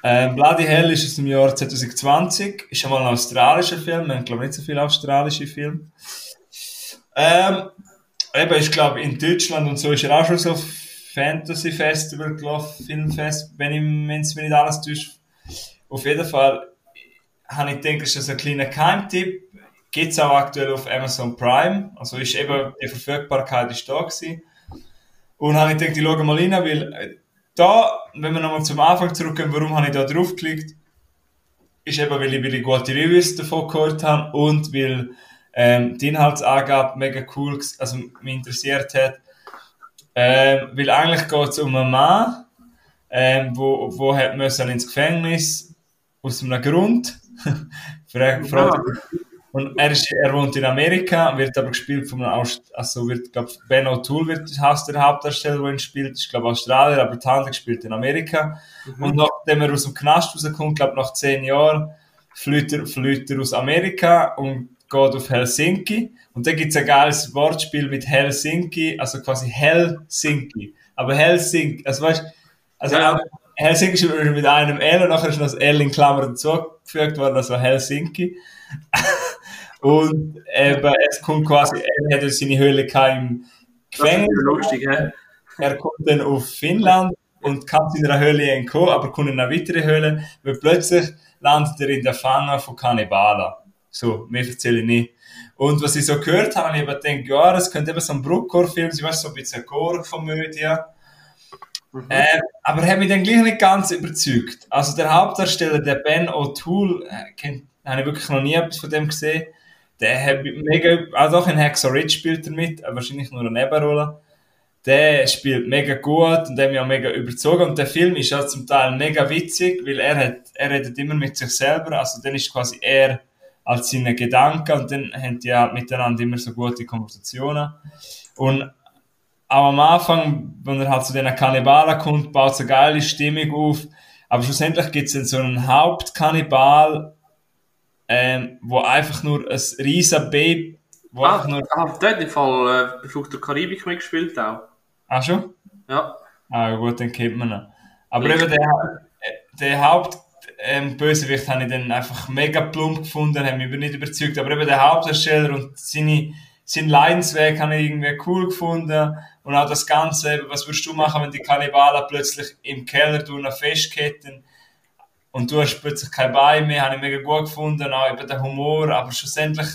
B: Ähm, Bloody Hell ist aus dem Jahr 2020, ist einmal ein australischer Film, wir haben glaube ich nicht so viele australische Filme. Ähm, eben, ich glaube in Deutschland und so ist er auch schon so Fantasy Festival gelaufen, Filmfest, wenn ich, wenn es mir nicht alles täuscht. Auf jeden Fall habe ich gedacht, das ist ein kleiner Keimtipp. Gibt es auch aktuell auf Amazon Prime. Also ist eben, die Verfügbarkeit ist da gewesen. Und habe ich gedacht, ich schaue mal rein, weil äh, da, wenn wir nochmal zum Anfang zurückgehen, warum habe ich da draufgeklickt? Ist eben, weil ich, weil ich gute Reviews davon gehört habe und weil ähm, die Inhaltsangabe mega cool, also mich interessiert hat. Ähm, weil eigentlich geht es um einen Mann, ähm, wo, wo hat müssen ins Gefängnis aus einem Grund. Frage, Frage. Und er, ist, er wohnt in Amerika, wird aber gespielt von einem, Aust also wird, glaub, Ben O'Toole wird der Hauptdarsteller, der ihn spielt, ist, glaube Australier, aber Tante spielt in Amerika. Mhm. Und nachdem er aus dem Knast rauskommt, glaube nach zehn Jahren, flüht er, flüht er aus Amerika und geht auf Helsinki. Und da gibt es ein geiles Wortspiel mit Helsinki, also quasi Helsinki. Aber Helsinki, also weißt also ja. Helsinki ist mit einem L und nachher ist noch das L in Klammern dazugefügt worden, also Helsinki. und eben, es kommt quasi, er hat seine Höhle im Gefängnis. Das ist lustig, hä? Er kommt dann auf Finnland und kann in einer Höhle entkommen, aber kommt in eine weitere Höhle, weil plötzlich landet er in der Fange von Kannibalen. So, mehr erzähle ich nicht. Und was ich so gehört habe, ich habe gedacht, ja, das könnte eben so ein Bruckcore-Film sein, weißt du, so ein bisschen Gore-Komödie. Mhm. Äh, aber er hat mich dann gleich nicht ganz überzeugt. Also der Hauptdarsteller, der Ben O'Toole, äh, habe ich wirklich noch nie etwas von dem gesehen. Der hat mega, auch in Hacksaw Ridge spielt er mit, wahrscheinlich nur eine Nebenrolle. Der spielt mega gut und der mich auch mega überzogen. Und der Film ist auch zum Teil mega witzig, weil er hat, er redet immer mit sich selber. Also dann ist quasi er als seine Gedanken und dann haben die halt miteinander immer so gute Konversationen. Und auch am Anfang, wenn er halt zu den Kannibalen kommt, baut es eine geile Stimmung auf. Aber schlussendlich gibt es dann so einen Hauptkannibal, ähm, wo einfach nur ein riesen Baby, wo
A: ah, nur... Ah, der hat im Fall äh, Flucht der Karibik mitgespielt auch.
B: Ah, schon?
A: Ja.
B: Ah, gut, dann kennt man ihn. Aber ich eben der, der Hauptbösewicht ähm, habe ich dann einfach mega plump gefunden, hat mich nicht überzeugt. Aber eben der Hauptdarsteller und seine, sein Leidensweg habe ich irgendwie cool gefunden. Und auch das Ganze, was würdest du machen, wenn die Kannibalen plötzlich im Keller durch festketten und du hast plötzlich kein Bein mehr, habe ich mega gut gefunden, auch eben der Humor, aber schlussendlich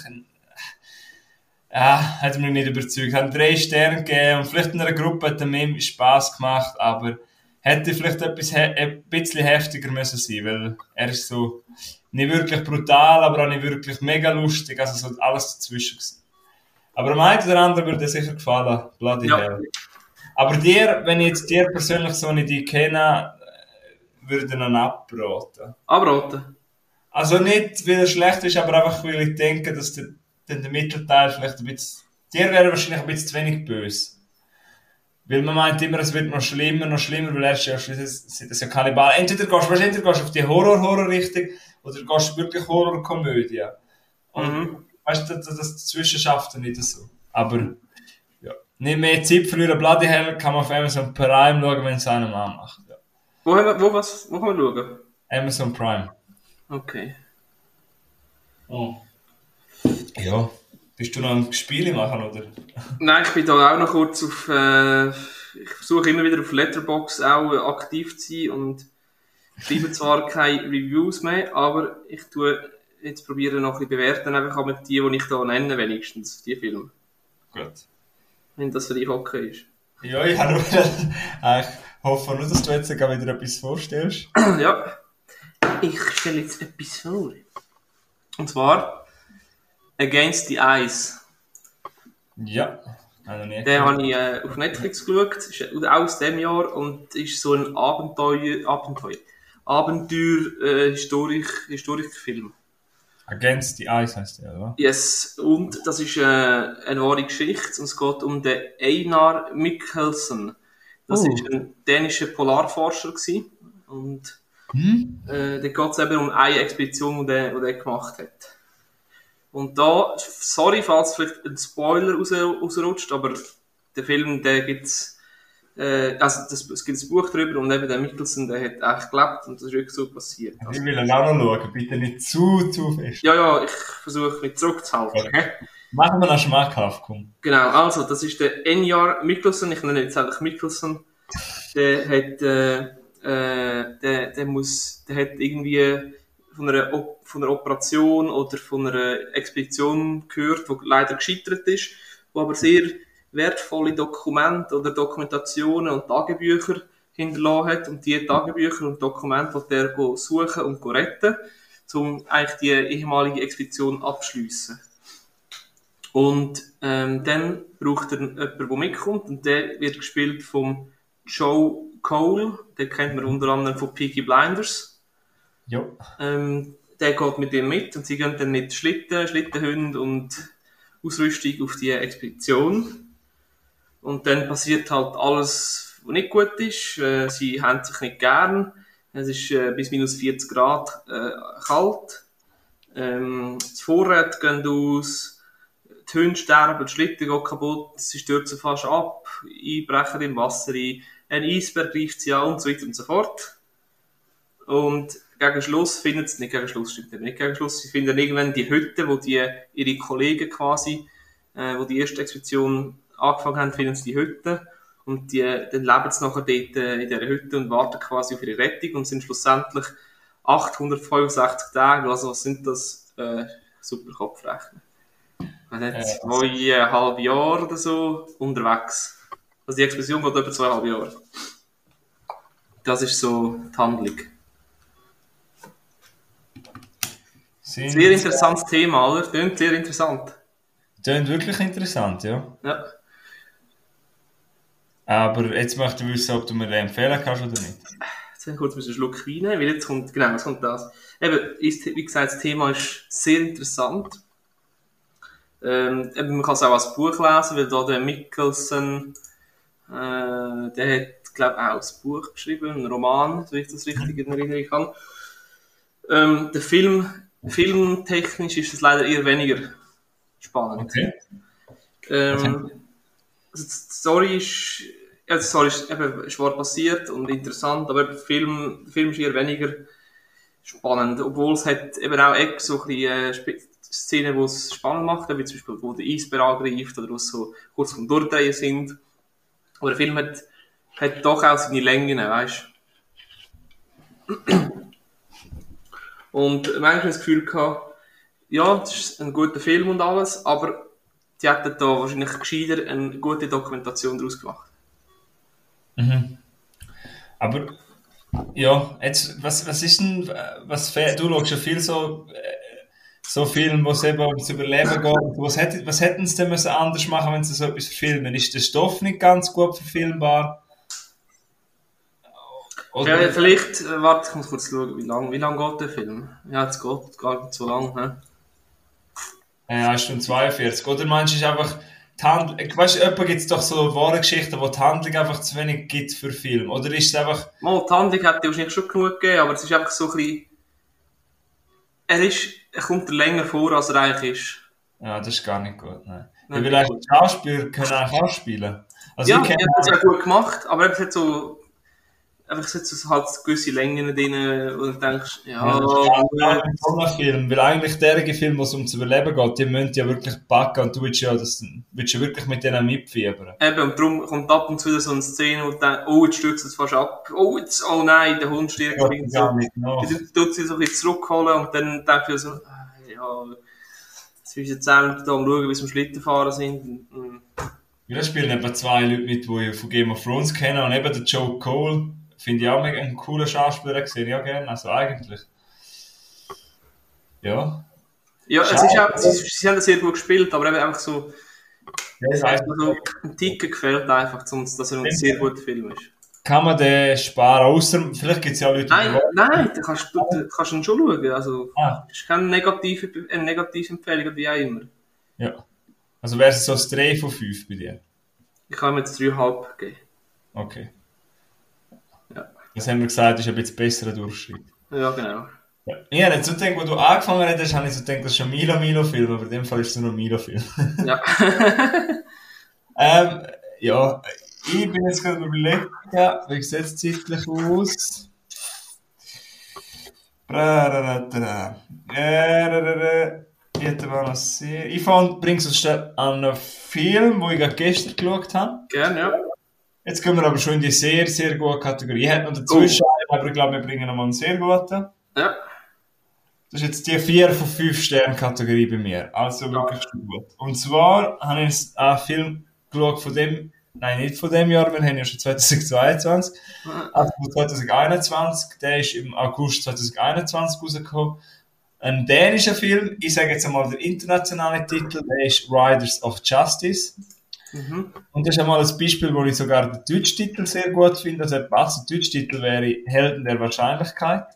B: ja, hat mich nicht überzeugt. Hat drei Sterne gegeben und vielleicht in einer Gruppe hat er mehr Spass gemacht, aber hätte vielleicht etwas ein bisschen heftiger müssen sein, weil er ist so nicht wirklich brutal, aber auch nicht wirklich mega lustig, also so alles dazwischen gewesen. Aber einen oder anderen würde dir sicher gefallen. Bloody ja. hell. Aber dir, wenn ich jetzt dir persönlich so nicht die kenne, würde ich ihn abraten.
A: Abraten?
B: Also nicht, weil er schlecht ist, aber einfach, weil ich denke, dass der, der Mittelteil vielleicht ein bisschen... Dir wäre wahrscheinlich ein bisschen zu wenig böse. Weil man meint immer, es wird noch schlimmer, noch schlimmer, weil er ist ja sind das ja Kannibal. Entweder gehst du, entweder gehst du auf die Horror-Horror-Richtung oder gehst wirklich Horror-Komödie. Und mhm. Weißt du, das, das dazwischen schafft er nicht so. Aber ja. Nicht mehr Zeit verlieren. Bloody Hell kann man auf Amazon Prime schauen, wenn es einem anmacht. Ja.
A: Wo, haben wir, wo, was, wo kann man schauen?
B: Amazon Prime.
A: Okay.
B: Oh. Ja. Bist du noch ein Spiele machen, oder?
A: Nein, ich bin da auch noch kurz auf. Äh, ich versuche immer wieder auf Letterbox auch aktiv zu sein und schreibe zwar keine Reviews mehr, aber ich tue jetzt probieren noch ein bisschen bewerten, einfach mit die, die ich da nenne, wenigstens, die Filme.
B: Gut.
A: Wenn das für dich okay ist.
B: Ja, ich habe nur, ich hoffe nur, dass du jetzt wieder etwas vorstellst.
A: ja. Ich stelle jetzt etwas vor. Und zwar Against the Ice.
B: Ja.
A: Den habe ich äh, auf Netflix geschaut, ist auch aus dem Jahr und ist so ein Abenteuer, Abenteuer, Abenteuer, äh, Historik, Historikfilm.
B: Against the Ice heißt der, oder?
A: Yes, und das ist äh, eine wahre Geschichte und es geht um den Einar Mikkelsen. Das war oh. ein dänischer Polarforscher gewesen. und hm? äh, da geht es eben um eine Expedition, die er, die er gemacht hat. Und da, sorry, falls vielleicht ein Spoiler raus, rausrutscht, aber der Film, der gibt's, äh, also das, es gibt ein Buch darüber und eben der Mickelson, der hat echt gelebt und das ist wirklich so passiert.
B: Also, ich will ihn auch noch schauen, bitte nicht zu, zu fest.
A: Ja, ja, ich versuche mich zurückzuhalten. Okay.
B: Machen wir noch schmackhaft, komm.
A: Genau, also, das ist der Enjar Mikkelsen, ich nenne ihn jetzt eigentlich Mikkelsen. Der hat, äh, äh, der, der muss, der hat irgendwie von einer, von einer Operation oder von einer Expedition gehört, die leider gescheitert ist, wo aber sehr wertvolle Dokumente oder Dokumentationen und Tagebücher hinterlassen hat und die Tagebücher und Dokumente, die er suchen und retten, um eigentlich die ehemalige Expedition abschliessen. Und ähm, dann braucht er jemanden, der mitkommt und der wird gespielt vom Joe Cole, den kennt man unter anderem von Peaky Blinders.
B: Ja.
A: Ähm, der geht mit ihm mit und sie gehen dann mit Schlitten, Schlittenhunden und Ausrüstung auf die Expedition. Und dann passiert halt alles, was nicht gut ist. Äh, sie haben sich nicht gern. Es ist äh, bis minus 40 Grad äh, kalt. Ähm, das Vorrat gehen aus. Die Hunde sterben, die Schlitten gehen kaputt, sie stürzen fast ab, einbrechen im Wasser ein, ein Eisberg greift sie an und so weiter und so fort. Und gegen Schluss finden sie, nicht gegen Schluss, stimmt nicht gegen Schluss, sie finden irgendwann die Hütte, wo die, ihre Kollegen quasi, äh, wo die erste Expedition angefangen haben, finden sie die Hütte. Und die, dann leben sie nachher dort äh, in dieser Hütte und warten quasi auf ihre Rettung und sind schlussendlich 865 Tage, also was sind das, äh, super Kopfrechnen. Also jetzt zweieinhalb Jahre oder so unterwegs. Also die Expedition geht über zweieinhalb Jahre. Das ist so die Handlung. Sehr interessantes Thema, oder? Klingt sehr interessant.
B: Tönt wirklich interessant, ja.
A: Ja.
B: Aber jetzt möchte ich wissen, ob du mir den empfehlen kannst oder nicht.
A: Jetzt haben wir kurz einen Schluck Wein weil jetzt kommt, genau, jetzt kommt das. Eben, ist, wie gesagt, das Thema ist sehr interessant. Ähm, eben, man kann es auch als Buch lesen, weil da der Mickelson, äh, der hat, glaube ich, auch ein Buch geschrieben, einen Roman, wenn ich das richtig in Erinnerung kann. Ähm, der Film, filmtechnisch ist es leider eher weniger spannend.
B: Okay.
A: Ähm, also die Story ist, ja, die Story ist eben schwer passiert und interessant, aber der Film, der Film ist eher weniger spannend, obwohl es hat eben auch echt so ein äh, Szenen, wo es spannend macht, wie zum Beispiel, wo der Eisbär angreift oder wo es so kurz vom Durchdrehen sind. Aber der Film hat, hat doch auch seine Längen, weißt Und manchmal das Gefühl gehabt, ja, das ist ein guter Film und alles, aber die hätten da wahrscheinlich gescheiter eine gute Dokumentation daraus gemacht.
B: Mhm. Aber, ja, jetzt, was, was ist denn, was, du schaust ja viel so, äh, so Filme, wo es eben ums Überleben geht. Was, hätte, was hätten sie denn müssen anders machen, wenn sie so etwas filmen? Ist der Stoff nicht ganz gut verfilmbar? Oder,
A: Ja, vielleicht, äh, warte, ich muss kurz schauen, wie lange wie lang geht der Film? Ja, es geht gar nicht so lang. He?
B: Äh, 1 Stunde 42. Oder meinst du, ist einfach die Handlung, weißt du, gibt es doch so wahre Geschichten, wo die Handlung einfach zu wenig gibt für Film. Oder ist es einfach,
A: Mal, die Handlung hätte wahrscheinlich schon genug gegeben, aber es ist einfach so ein bisschen... Er ist, er kommt länger vor, als er eigentlich ist.
B: ja, das ist gar nicht gut. Nein, Weil eigentlich die Schauspieler können auch spielen. Also
A: ja,
B: ich
A: er
B: kenne
A: hat das ja gut gemacht, aber es hat so... Einfach so halt gewisse Längen drin, wo du denkst, ja,
B: Ja, ein toller Film, weil eigentlich derige Filme, wo es ums Überleben geht, die müssen ja wirklich packen und du willst ja, das, willst ja wirklich mit denen mitfiebern.
A: Eben, und darum kommt ab und zu wieder so eine Szene, wo du denkst, oh, jetzt stürzt es fast ab, oh, jetzt, oh nein, der Hund stirbt
B: Ja, gar nicht nach.
A: Dann tut sie so ein bisschen zurückholen und dann denkst du so, ah, ja, jetzt sind wir jetzt auch da am schauen, wie sie am Schlitten fahren sind.
B: Ja, da spielen etwa zwei Leute mit, die ich von Game of Thrones kenne und eben der Joe Cole, finde ich auch mega einen coolen Schauspieler, sehe ich auch gerne, also eigentlich. Ja.
A: Ja, es ist auch, sie, sie haben das sehr gut gespielt, aber eben einfach so,
B: das
A: hat
B: heisst,
A: mir so ein Ticken gefällt einfach, sonst, dass er ein sehr guter Film ist.
B: kann man den sparen, außer vielleicht gibt es ja auch Leute,
A: Nein,
B: die
A: nein, da kannst du, da kannst du ihn schon schauen, also,
B: Ah.
A: ist keine negative, eine negative Empfehlung, wie auch immer.
B: Ja. Also wäre es so ein 3 von 5 bei dir?
A: Ich kann ihm jetzt 3,5 geben.
B: Okay. Das haben wir gesagt, ist ein bisschen besserer Durchschnitt.
A: Ja, genau.
B: Ja. Ich habe nicht so gedacht, wo du angefangen hast, habe ich so gedacht, das ist ein Milo Milo Film, aber in dem Fall ist es nur ein Milo Film.
A: Ja.
B: ähm, ja, ich bin jetzt gerade überlegt, wie sieht es zeitlich aus? Ich fand, uns schnell an einen Film, den ich gestern geschaut habe.
A: Gerne, ja.
B: Jetzt kommen wir aber schon in die sehr, sehr gute Kategorie. Ich hätte noch dazwischen, aber ich glaube, wir bringen noch mal einen sehr guten.
A: Ja.
B: Das ist jetzt die 4 von 5 Sternen Kategorie bei mir. Also wirklich gut. Und zwar habe ich einen Film geschaut von dem nein, nicht von dem Jahr, wir haben ja schon 2022, also von 2021, der ist im August 2021 rausgekommen. Ein dänischer Film, ich sage jetzt einmal der internationale Titel, der ist Riders of Justice.
A: Mhm.
B: Und das ist einmal ein Beispiel, wo ich sogar den Deutschtitel sehr gut finde. Also der passende Deutschtitel wäre Helden der Wahrscheinlichkeit.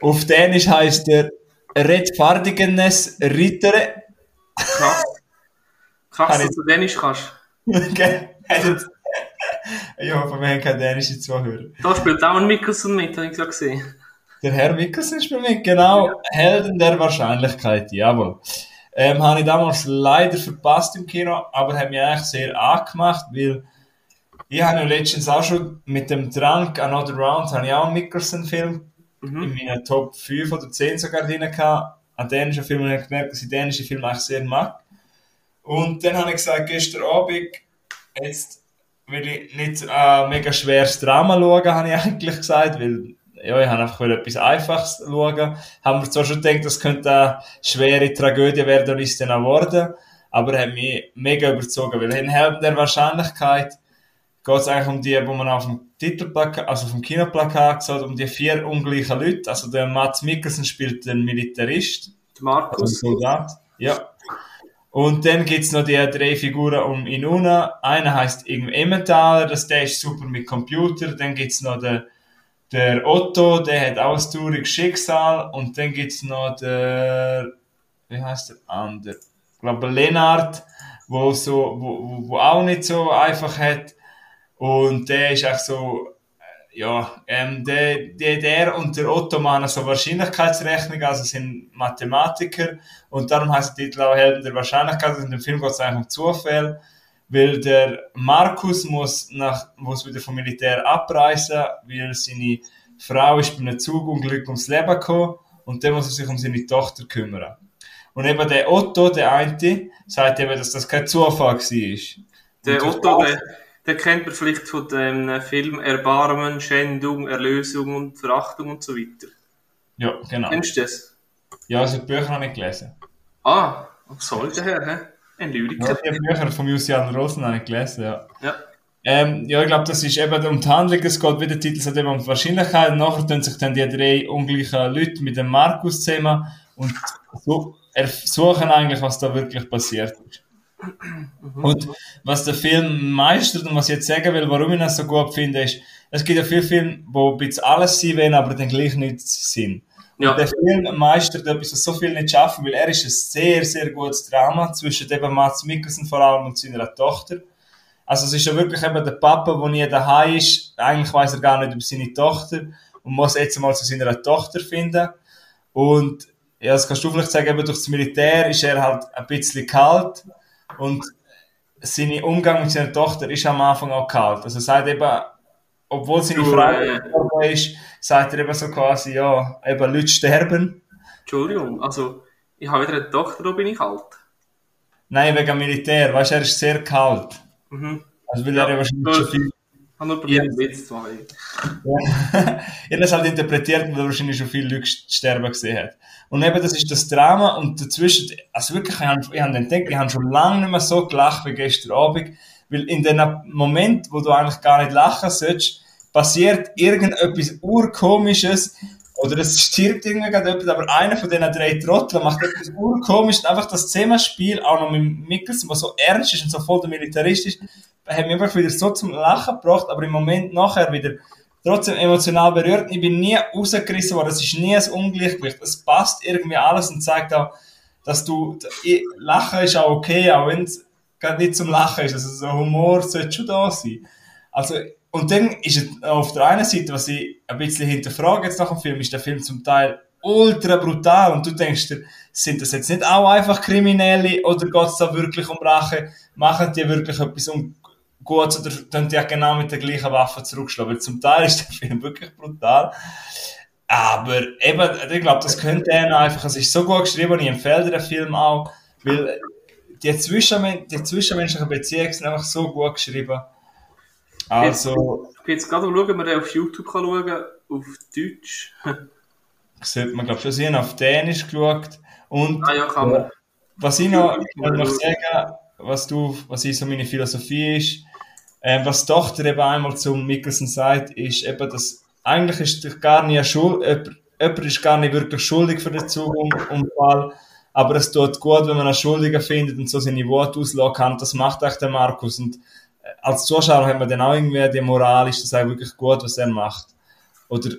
B: Auf Dänisch heißt er Rettfertigenes Rittere.
A: Krass. Krass, dass du Dänisch kannst.
B: Gell? ich hoffe, wir haben keine dänischen Zuhörer.
A: Da spielt auch ein Mikkelsen mit, habe ich gerade gesehen.
B: Der Herr Mikkelsen spielt mit, genau. Helden der Wahrscheinlichkeit, jawohl. Ähm, habe ich damals leider verpasst im Kino, aber hat mich eigentlich sehr angemacht, weil ich habe ja letztens auch schon mit dem Drunk Another Round habe ich auch einen Mikkelsen-Film
A: Mhm.
B: in meinen Top 5 oder 10 sogar drin gehabt. An dänischen Filmen habe ich gemerkt, dass ich dänische Filme eigentlich sehr mag. Und dann habe ich gesagt, gestern Abend, jetzt will ich nicht ein mega schweres Drama schauen, habe ich eigentlich gesagt, weil ja, ich habe einfach etwas Einfaches schauen. Haben wir zwar schon gedacht, das könnte eine schwere Tragödie werden und ist dann auch geworden, aber er hat mich mega überzogen, weil in Helden der Wahrscheinlichkeit geht es eigentlich um die, wo man auf dem Titelplakat, also auf dem Kinoplakat sieht, um die vier ungleichen Leute. Also der Mats Mikkelsen spielt den Militarist, also
A: Markus.
B: ein Soldat. Ja. Und dann gibt's noch die drei Figuren um ihn herum. Einer heißt irgendwie Emmentaler, das, der ist super mit Computer. Dann gibt's noch den, der Otto, der hat auch ein trauriges Schicksal. Und dann gibt's noch der, wie heißt der andere? Ich glaube Lennart, wo so, wo, wo, auch nicht so einfach hat. Und der ist auch so, ja, ähm, der, der, der und der Otto machen so Wahrscheinlichkeitsrechnung, also sind Mathematiker. Und darum heißt der Titel auch Helden der Wahrscheinlichkeit. Und in dem Film geht es eigentlich um Zufall, weil der Markus muss nach, muss wieder vom Militär abreisen, weil seine Frau ist bei einem Zugunglück ums Leben gekommen und dann muss er sich um seine Tochter kümmern. Und eben der Otto, der eine, sagt eben, dass das kein Zufall war.
A: Der Otto, der, den kennt man vielleicht von dem Film Erbarmen, Schändung, Erlösung und Verachtung und so weiter.
B: Ja, genau.
A: Kennst du das?
B: Ja, also die Bücher habe ich gelesen.
A: Ah, was soll der Herr, hä? Ein
B: Ja,
A: Lyriker.
B: die Bücher von Lucian Rosen habe ich gelesen, ja.
A: Ja.
B: Ähm, ja, ich glaube, das ist eben um die Handlung, es geht, wie der Titel sagt, eben um die Wahrscheinlichkeit. Nachher tun sich dann die drei ungleichen Leute mit dem Markus zusammen und so ersuchen eigentlich, was da wirklich passiert ist. Und was der Film meistert und was ich jetzt sagen will, warum ich das so gut finde, ist, es gibt ja viele Filme, wo ein bisschen alles sein wollen, aber dann gleich nichts sind.
A: Ja.
B: Der Film meistert etwas, was so viel nicht schaffen, weil er ist ein sehr, sehr gutes Drama zwischen eben Mats Mikkelsen vor allem und seiner Tochter. Also es ist ja wirklich eben der Papa, der nie daheim ist. Eigentlich weiß er gar nicht über seine Tochter und muss jetzt mal zu seiner Tochter finden. Und ja, das kannst du vielleicht sagen, eben durch das Militär ist er halt ein bisschen kalt und sein Umgang mit seiner Tochter ist am Anfang auch kalt. Also er sagt eben, obwohl seine
A: äh,
B: gestorben ist, sagt er eben so quasi, ja, eben Leute sterben.
A: Entschuldigung, also ich habe wieder eine Tochter, da bin ich alt.
B: Nein, wegen Militär, weißt du, er ist sehr kalt.
A: Mhm.
B: Also will
A: Ja,
B: er ja wahrscheinlich schon viel
A: Ich habe nur probiert, einen Witz zu machen.
B: Ja. er hat das halt interpretiert, weil er wahrscheinlich schon viele Leute sterben gesehen hat. Und eben, das ist das Drama und dazwischen, also wirklich, ich habe, ich habe gedacht, ich habe schon lange nicht mehr so gelacht wie gestern Abend, weil in dem Moment, wo du eigentlich gar nicht lachen sollst, passiert irgendetwas urkomisches oder es stirbt irgendwie gerade jemand, aber einer von diesen drei Trotteln macht etwas urkomisches, einfach das Zusammenspiel, auch noch mit Mikkelsen, was so ernst ist und so voll der Militarist ist, hat mich einfach wieder so zum Lachen gebracht, aber im Moment nachher wieder trotzdem emotional berührt. Ich bin nie rausgerissen worden, es ist nie ein Ungleichgewicht. Es passt irgendwie alles und zeigt auch, dass du, Lachen ist auch okay, auch wenn es gerade nicht zum Lachen ist. Also so Humor sollte schon da sein. Also, und dann ist es auf der einen Seite, was ich ein bisschen hinterfrage jetzt nach dem Film, ist der Film zum Teil ultra brutal und du denkst dir, sind das jetzt nicht auch einfach Kriminelle oder geht es da wirklich um Rache? Machen die wirklich etwas um Gutes oder tun die genau mit der gleichen Waffe zurückschlagen? Weil zum Teil ist der Film wirklich brutal. Aber eben, ich glaube, das könnte er noch einfach, es ist so gut geschrieben ich empfehle den Film auch, weil die, Zwischenmen die zwischenmenschlichen Beziehungen sind einfach so gut geschrieben. Also,
A: Ich bin jetzt gerade am schauen, ob man den auf YouTube kann schauen kann, auf Deutsch.
B: sollte man, glaube ich, schon sehen, auf Dänisch geschaut. Und
A: Ah ja, kann man.
B: was ich noch, ich noch sagen, was du, was ich so meine Philosophie ist. Ähm, was die Tochter eben einmal zum Mickelson sagt, ist eben, dass eigentlich ist gar nicht schuld, jemand, jemand ist gar nicht wirklich schuldig für den Zugunfall, aber es tut gut, wenn man einen Schuldigen findet und so seine Wut auslassen kann. Das macht echt der Markus. Und äh, als Zuschauer hat man dann auch irgendwie die Moral, ist das auch wirklich gut, was er macht. Oder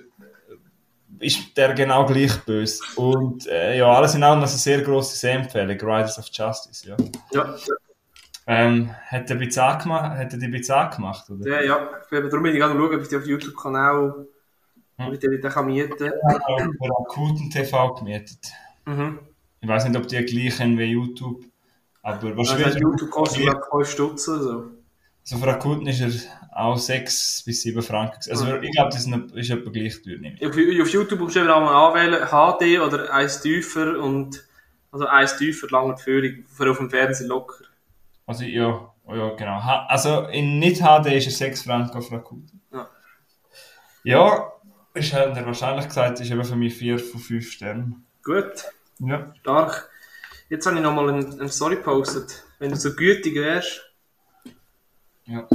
B: ist der genau gleich böse. Und äh, ja, alles in allem eine sehr grosse Sehempfehlung, Riders of Justice. Ja.
A: Ja,
B: Ähm, hat er Bizarre gemacht? Hat er die Bizarre gemacht, oder?
A: ja, ja. Darum bin ich gerade schauen, ob ich die auf YouTube-Kanal
B: Hm.
A: ob ich die wieder kann mieten
B: akuten TV gemietet.
A: Mhm.
B: Ich weiß nicht, ob die gleich haben wie YouTube, aber
A: Also
B: wahrscheinlich.
A: YouTube kostet glaube ich 5 Stutz oder so.
B: Also für akuten ist er auch 6 bis 7 Franken. Also ich glaube, das ist, ist etwa gleich teuer. Nicht.
A: Auf, auf YouTube musst du eben einmal anwählen, HD oder eins tiefer und also eins tiefer, lange Führung, für auf dem Fernsehen locker.
B: Also ja, oh ja genau. Also in nicht HD ist er 6 Franken für akuten.
A: Ja.
B: Ja, ist der wahrscheinlich gesagt, ist eben für mich 4 von 5 Sternen.
A: Gut,
B: Ja.
A: stark. Jetzt habe ich nochmal eine, eine Story gepostet. Wenn du so gütig wärst,
B: Ja.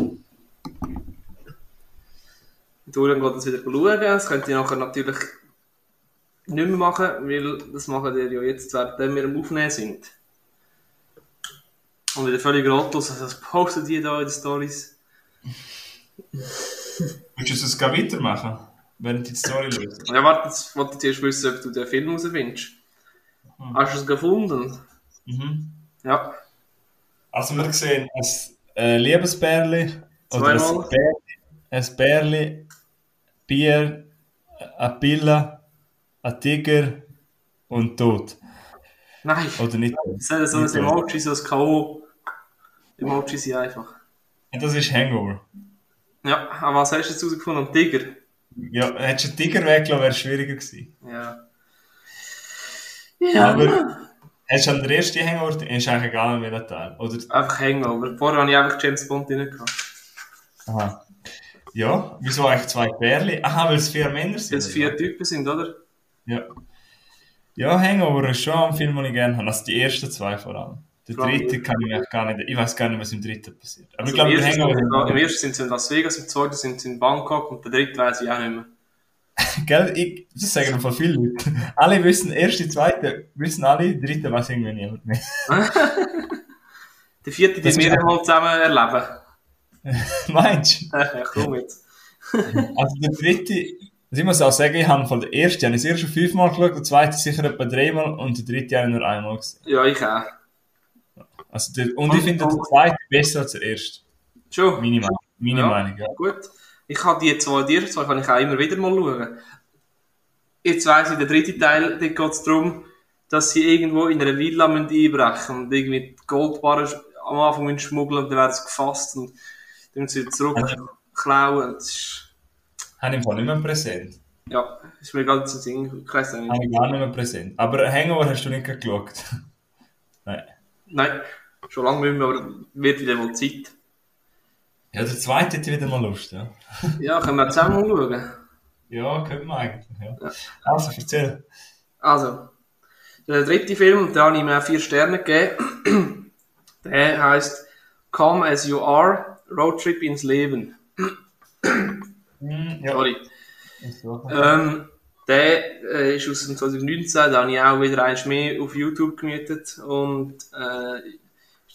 A: Dorian geht das wieder schauen. Das könnt ihr nachher natürlich nicht mehr machen, weil das machen wir ja jetzt, während wir am Aufnehmen sind. Und wieder völlig rotlos, also das posten die da in den Stories.
B: Willst du es gar weitermachen? Während die Story löst?
A: Ja, warte, jetzt wollte ich zuerst wissen, ob du den Film rausfindest. Hast du es gefunden?
B: Mhm.
A: Ja.
B: Also wir sehen ein Liebesbärli oder ein. Bärli, ein Bärli, Bier, eine Pille, ein Tiger und Tod.
A: Nein.
B: Oder nicht?
A: Es hat so ein Emoji, so ein K.O. Emoji sind einfach.
B: Und das ist Hangover.
A: Ja, aber was hast du jetzt herausgefunden? Am Tiger?
B: Ja, hättest du den Tiger weggelassen, wäre es schwieriger gewesen.
A: Ja.
B: Aber hast du an der ersten Hangover, ist eigentlich egal, welcher Teil. Oder,
A: Einfach Hangover. Vorher habe ich einfach James Bond drin gehabt.
B: aha. Ja, wieso eigentlich zwei Bärli? Aha, weil es vier Männer sind.
A: Weil es vier Typen sind, oder?
B: Ja. Ja, Hangover ist schon ein Film, den ich gerne habe. Also die ersten zwei vor allem. Der dritte kann ich mir gar nicht, ich weiß gar nicht, was im dritten passiert. Aber
A: Also
B: ich glaube,
A: im,
B: der
A: ersten sind,
B: Hangover,
A: Im ersten sind sie in Las Vegas, im zweiten sind sie in Bangkok und der dritte weiß ich auch nicht mehr.
B: gell, ich, das sagen einfach viele Leute. Alle wissen, erste, zweite, wissen alle, dritte weiß irgendwie niemand mehr.
A: Der vierte, die wir
B: ist-
A: einmal zusammen erleben.
B: Meinst du?
A: ja, komm jetzt.
B: Also der dritte, also ich muss auch sagen, ich habe von der ersten, habe ich sicher schon fünfmal geschaut, der zweite sicher etwa dreimal und der dritte habe ich nur einmal gesehen.
A: Ja, ich auch.
B: Also der, und ich finde den zweiten besser als der erste.
A: Schon?
B: Meine. Meine
A: Ja.
B: Meinung, ja.
A: Gut. Ich kann die zwei, die zwei kann ich auch immer wieder mal schauen. Jetzt weiss ich, der dritte Teil, da geht es darum, dass sie irgendwo in einer Villa müssen einbrechen und irgendwie Goldbarren am Anfang schmuggeln und dann werden sie gefasst und dann müssen sie zurückklauen. Das ist,
B: Habe ich im Fall nicht mehr präsent.
A: ja, ist mir ganz ein Ding. Ich weiss nicht.
B: Habe ich gar nicht mehr präsent. Aber Hangover hast du nicht geschaut. Nein.
A: Nein, schon lange nicht mehr, aber wird wieder mal Zeit.
B: Ja, der zweite hätte wieder mal Lust, ja.
A: Ja, können wir zusammen mal schauen.
B: Ja, könnte man eigentlich, ja. Also, erzähl.
A: Also, der dritte Film, da habe ich ihm auch vier Sterne gegeben, der heisst Come As You Are, Roadtrip ins Leben.
B: Hm, ja.
A: Sorry.
B: So.
A: Ähm, der äh, ist aus dem 2019, da habe ich auch wieder eins mehr auf YouTube gemietet und äh,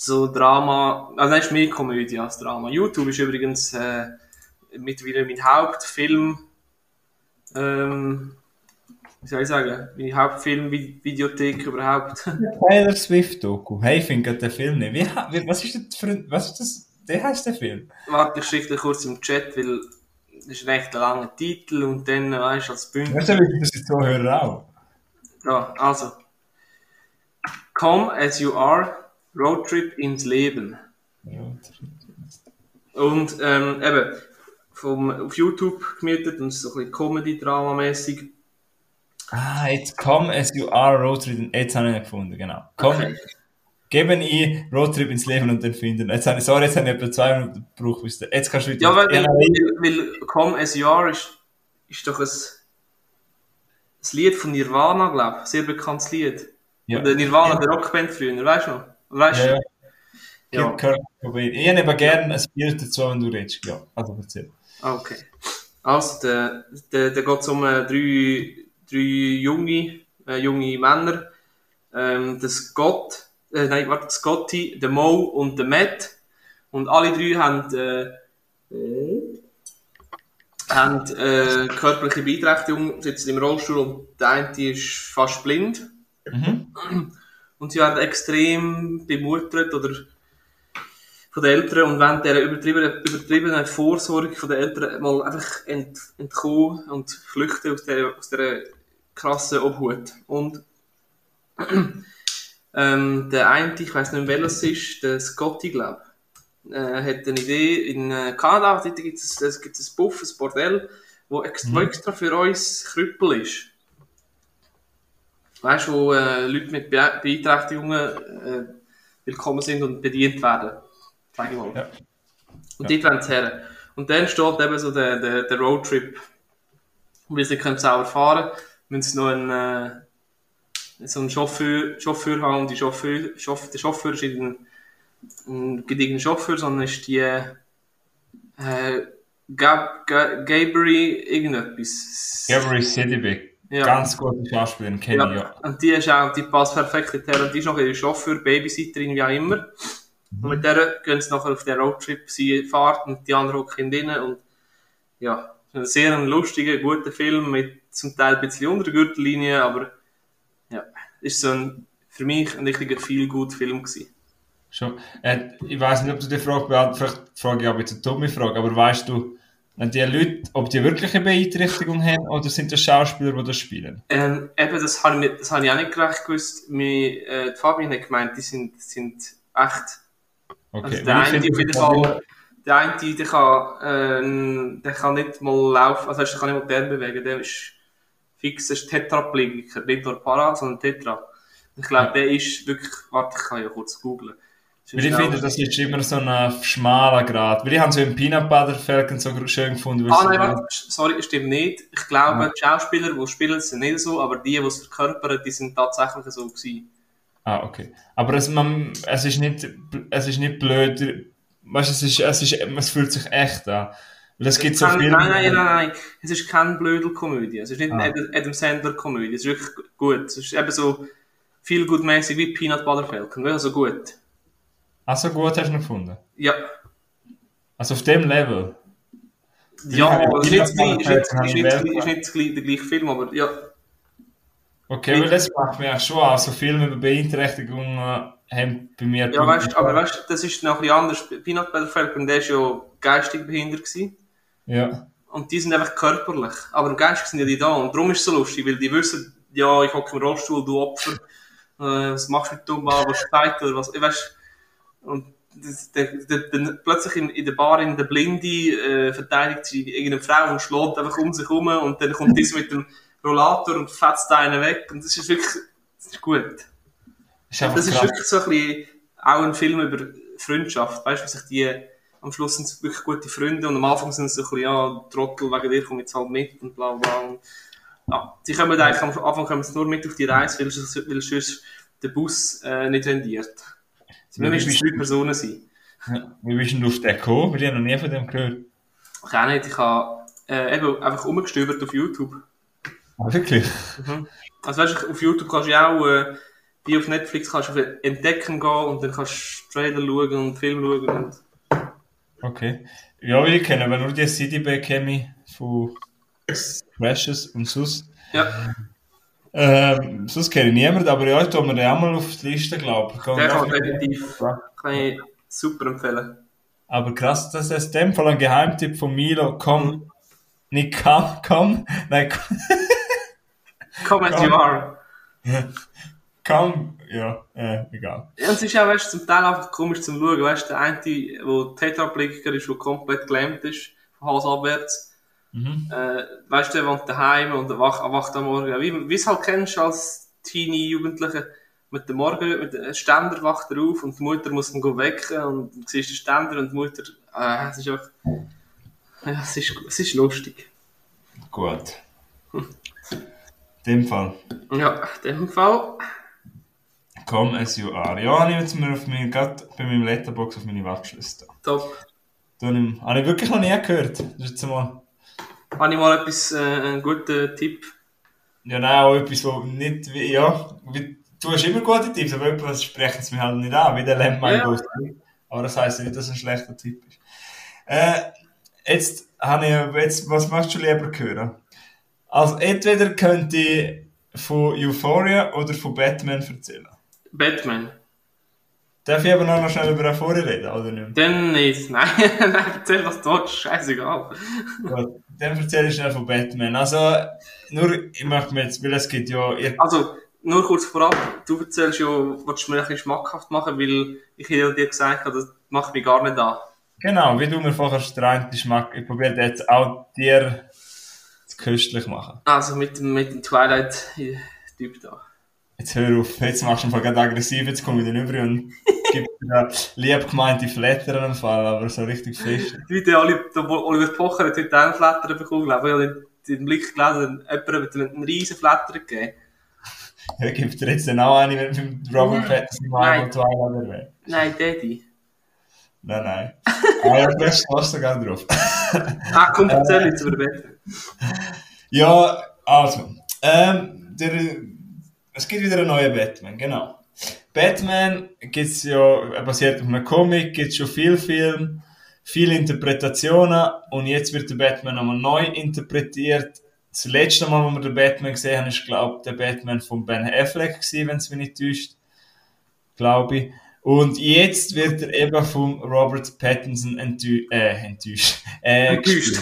A: so Drama, also das ist mehr Komödie als Drama. YouTube ist übrigens äh, mittlerweile mein Hauptfilm, ähm, wie soll ich sagen, meine Hauptfilm-Videothek überhaupt.
B: Taylor Swift Doku. Hey, ich finde den Film nicht. Wie, was ist das für ein, was ist das? Der heißt der Film?
A: Warte, ich schicke kurz im Chat, weil das ist ein recht langer Titel und dann, weißt du, als Bündel.
B: Weißt du, wie das die Zuhörer auch?
A: Ja, also. Come as you are, Roadtrip ins Leben.
B: Ja,
A: Und ähm, eben, vom, auf YouTube gemietet und so ein bisschen Comedy-Drama-mäßig.
B: Ah, jetzt Come As You Are Roadtrip. Jetzt habe ich ihn gefunden, genau. Komm,
A: Okay.
B: geben ein Roadtrip ins Leben und dann finden. Jetzt habe ich, sorry, jetzt habe ich etwa zwei Minuten gebraucht. Jetzt kannst du wieder.
A: Ja, weil, weil,
B: Ja,
A: weil, Come as you are ist, ist doch ein, ein Lied von Nirvana, glaube ich. Sehr bekanntes Lied.
B: Ja.
A: Oder Nirvana, der Rockband früher, weißt du noch? Weißt
B: ja,
A: du?
B: ja.
A: Ja.
B: Kurt Cobain. Ich nehme gerne ein Bild dazu, wenn du redest. Ja, also erzähl.
A: Okay. Also, der, der, der geht um äh, drei, drei junge, äh, junge Männer. Ähm, der Scott, äh, nein, warte, Scotty, der Mo und der Matt. Und alle drei haben, äh, äh, haben äh, körperliche Beeinträchtigung, sitzen im Rollstuhl und der eine ist fast blind.
B: Mhm.
A: Und sie werden extrem bemuttert oder von den Eltern und wollen dieser übertriebenen, übertriebenen Vorsorge von den Eltern mal einfach ent, entkommen und flüchten aus dieser, aus dieser krassen Obhut. Und ähm, der eine, ich weiß nicht mehr welches ist, der Scotty, glaube ich, äh, hat eine Idee in äh, Kanada, dort gibt es, es gibt ein Buff, ein Bordell, wo extra,
B: Mhm.
A: extra für uns Krüppel ist. Weißt du, wo äh, Leute mit Be Beeinträchtigungen äh, willkommen sind und bedient werden. Sag ich mal.
B: Ja.
A: Und dort wollen sie her. Und dann steht eben so der, der, der Roadtrip. Und weil sie nicht können selber fahren müssen sie noch einen, äh, so einen Chauffeur, Chauffeur haben. Und die Chauffeur, Chauffeur, der Chauffeur ist ein, ein gediegener Chauffeur, sondern ist die äh, Gab, Gab, Gabriel irgendetwas.
B: Gabriel Sidibe.
A: Ja.
B: Ganz gute Schauspielerin, kenne ich
A: Ja.
B: ja.
A: Und die ist auch, die passt perfekt in der. Und die ist noch ihre Chauffeur, Babysitterin, wie auch immer. Und mit der gehen sie nachher auf den Roadtrip, sie fahrt und die anderen hocken drinnen. Und ja, ein sehr lustiger, guter Film mit zum Teil ein bisschen unter der Gürtellinie, aber ja, ist so ein, für mich ein richtiger Feel-Good-Film gewesen.
B: Schon. Äh, ich weiß nicht, ob du die Frage beantwortest. Vielleicht frage ich aber jetzt eine dumme Frage. Aber weißt du, wenn die Leute, ob die wirklich eine Beeinträchtigung haben oder sind das Schauspieler, die das spielen?
A: Ähm, eben, das habe ich, das habe ich auch nicht recht gewusst. Mir, äh, die Fabian hat gemeint, die sind, sind echt
B: Okay.
A: Also der eine
B: finde,
A: auf jeden Fall, der eine, der kann, äh, der kann nicht mal laufen, also der kann nicht mal die Arme bewegen, der ist fix, ist Tetraplegiker, nicht nur Para, sondern Tetra. Ich glaube,
B: Ja.
A: der ist wirklich, warte, ich kann ja kurz googlen.
B: Weil ich finde, das ist immer so ein schmaler Grad. Weil ich habe so im Peanut Butter Falcon so schön gefunden.
A: Ah, nein, warte, sorry, stimmt nicht. Ich glaube,
B: Ja.
A: die Schauspieler, die spielen, sind nicht so, aber die, die es verkörpern, die sind tatsächlich so gewesen.
B: Ah, okay. Aber es, man, es, ist nicht, es ist nicht blöd. Weißt du, es, ist, es, ist, es fühlt sich echt an. Weil es gibt so Filme.
A: Nein, nein, nein, nein. Es ist keine Blödel-Komödie. Es ist nicht
B: Ah.
A: eine Adam- Adam Sandler-Komödie. Es ist wirklich gut. Es ist eben so viel gutmäßig wie Peanut Butter Falcon. Also gut.
B: Ach, so gut hast du ihn gefunden.
A: Ja.
B: Also auf dem Level.
A: Ja, es ist
B: ich
A: nicht,
B: habe
A: der gleiche Film, aber ja.
B: Okay, weil das macht mir schon an. So Filme über Beeinträchtigungen haben bei mir.
A: Ja, weißt, aber weißt, das ist noch ein bisschen anders. Peanut Butter Falcon, der ist ja geistig behindert gewesen.
B: Ja.
A: Und die sind einfach körperlich. Aber im Geist sind ja die da. Und darum ist es so lustig, weil die wissen, ja, ich hocke im Rollstuhl, du Opfer. Äh, was machst du mit dumm was steigt oder was, weißt Und das, der, der, der, plötzlich in, in der Bar in der Blinde äh, verteidigt sie irgendeine Frau und schlägt einfach um sich herum und dann kommt diese mit dem Rollator und fetzt einen weg. Und das ist wirklich, das ist gut.
B: Ist einfach
A: Das ist wirklich so ein bisschen auch ein Film über Freundschaft. Weißt du, sich die am Schluss sind es wirklich gute Freunde und am Anfang sind sie so ein bisschen, ja, Trottel, wegen dir komm jetzt halt mit und bla bla. Und, ja, sie kommen eigentlich am Anfang kommen sie nur mit auf die Reise, weil, sonst- weil sonst der Bus äh, nicht rendiert. Es müssen mindestens drei Personen sein.
B: Ja. Wie bist denn du auf den gekommen? Ich habe noch nie von dem gehört.
A: Ich auch nicht, ich habe äh, eben einfach umgestöbert auf YouTube.
B: Ah, wirklich?
A: Mhm. Also weißt du, auf YouTube kannst du ja auch, äh, wie auf Netflix, kannst du auf Entdecken gehen und dann kannst du Trailer schauen und Film schauen und
B: Okay. Ja, weil ich kenne aber nur die CDB kenne ich von Crashes und sonst.
A: ja.
B: Ähm, sonst kenne ich niemanden, aber ja, ich tue mir den auch mal auf die Liste, glaube ich.
A: Der kann definitiv, kann ich super empfehlen.
B: Aber krass, das ist in dem Fall ein Geheimtipp von Milo. Komm, nicht komm, komm, nein, komm,
A: Come as
B: Komm.
A: you are.
B: komm, ja, äh, egal.
A: Ja, und es ist auch, weißt zum Teil einfach komisch zum Schauen. Weißt du, der eine, der Tetraplegiker ist, der komplett gelähmt ist, von Hals abwärts,
B: Mhm.
A: äh, weißt du, der wohnt daheim und wacht, wacht am Morgen. Wie, wie es halt kennst als Teenie-Jugendliche, mit dem Morgen, mit dem Ständer wacht er auf und die Mutter muss ihn wecken und du siehst den Ständer und die Mutter, äh, es ist einfach, ja, es ist, es ist lustig.
B: Gut. In dem Fall.
A: Ja, in dem Fall,
B: Come as you are. Ja, ich jetzt mal auf meine, gerade bei meinem Letterbox auf meine Watchliste.
A: Top.
B: Da habe ich wirklich noch nie gehört. Das ist jetzt mal,
A: Habe ich mal etwas, äh, einen guten Tipp?
B: ja, nein, auch etwas, wo nicht, wie, ja, du hast immer gute Tipps, aber etwas sprechen sie mir halt nicht an, wie der Lemon
A: Ja.
B: Aber das heisst ja nicht, dass es ein schlechter Tipp ist. Äh, jetzt habe ich, jetzt, was möchtest du lieber hören? Also, entweder könnte ich von Euphoria oder von Batman erzählen.
A: Batman.
B: Darf ich aber noch mal schnell über Euphoria reden, oder nicht?
A: Dann nicht. Nein, nein, erzähl was du willst. Scheißegal.
B: Gut, dann erzähle ich schnell von Batman. Also, nur, ich möchte mir jetzt, weil es gibt ja,
A: Also, nur kurz vorab. Du erzählst ja, willst du mir ein bisschen schmackhaft machen, weil ich ja dir gesagt habe, das macht mich gar nicht an.
B: genau, wie du mir vorher Geschmack, ich probiere jetzt auch dir zu köstlich machen.
A: Also, mit mit dem Twilight-Typ da.
B: Jetzt hör auf, jetzt machst du einfach gerade aggressiv, jetzt komme ich dann über und gib dir lieb gemeinte Flatter am Fall, aber so richtig fest.
A: Wie der Oli- der Oliver Pocher hat heute einen Flatter bekommen, glaube ich. Ich habe den Blick gelesen, jemand hat einen riesen Flatter gegeben.
B: Ja, gib dir jetzt dann auch eine, wenn du mit Robert Pattinson mal
A: Nein.
B: Twilight erwähnt.
A: Nein, Daddy.
B: Nein, nein. Ah ja, hast du sogar drauf.
A: Ah, komm, erzähl jetzt über Batman.
B: Ja, also, ähm, der, es gibt wieder einen neuen Batman, genau. Batman gibt's ja, er basiert auf einem Comic, gibt schon viel Film, viele Interpretationen und jetzt wird der Batman nochmal neu interpretiert. Das letzte Mal, wo wir den Batman gesehen haben, ist, glaube ich, der Batman von Ben Affleck gewesen, wenn es mich nicht täuscht. Glaube ich. Und jetzt wird er eben von Robert Pattinson enttäuscht, äh, enttäuscht, äh,
A: Enttäuscht.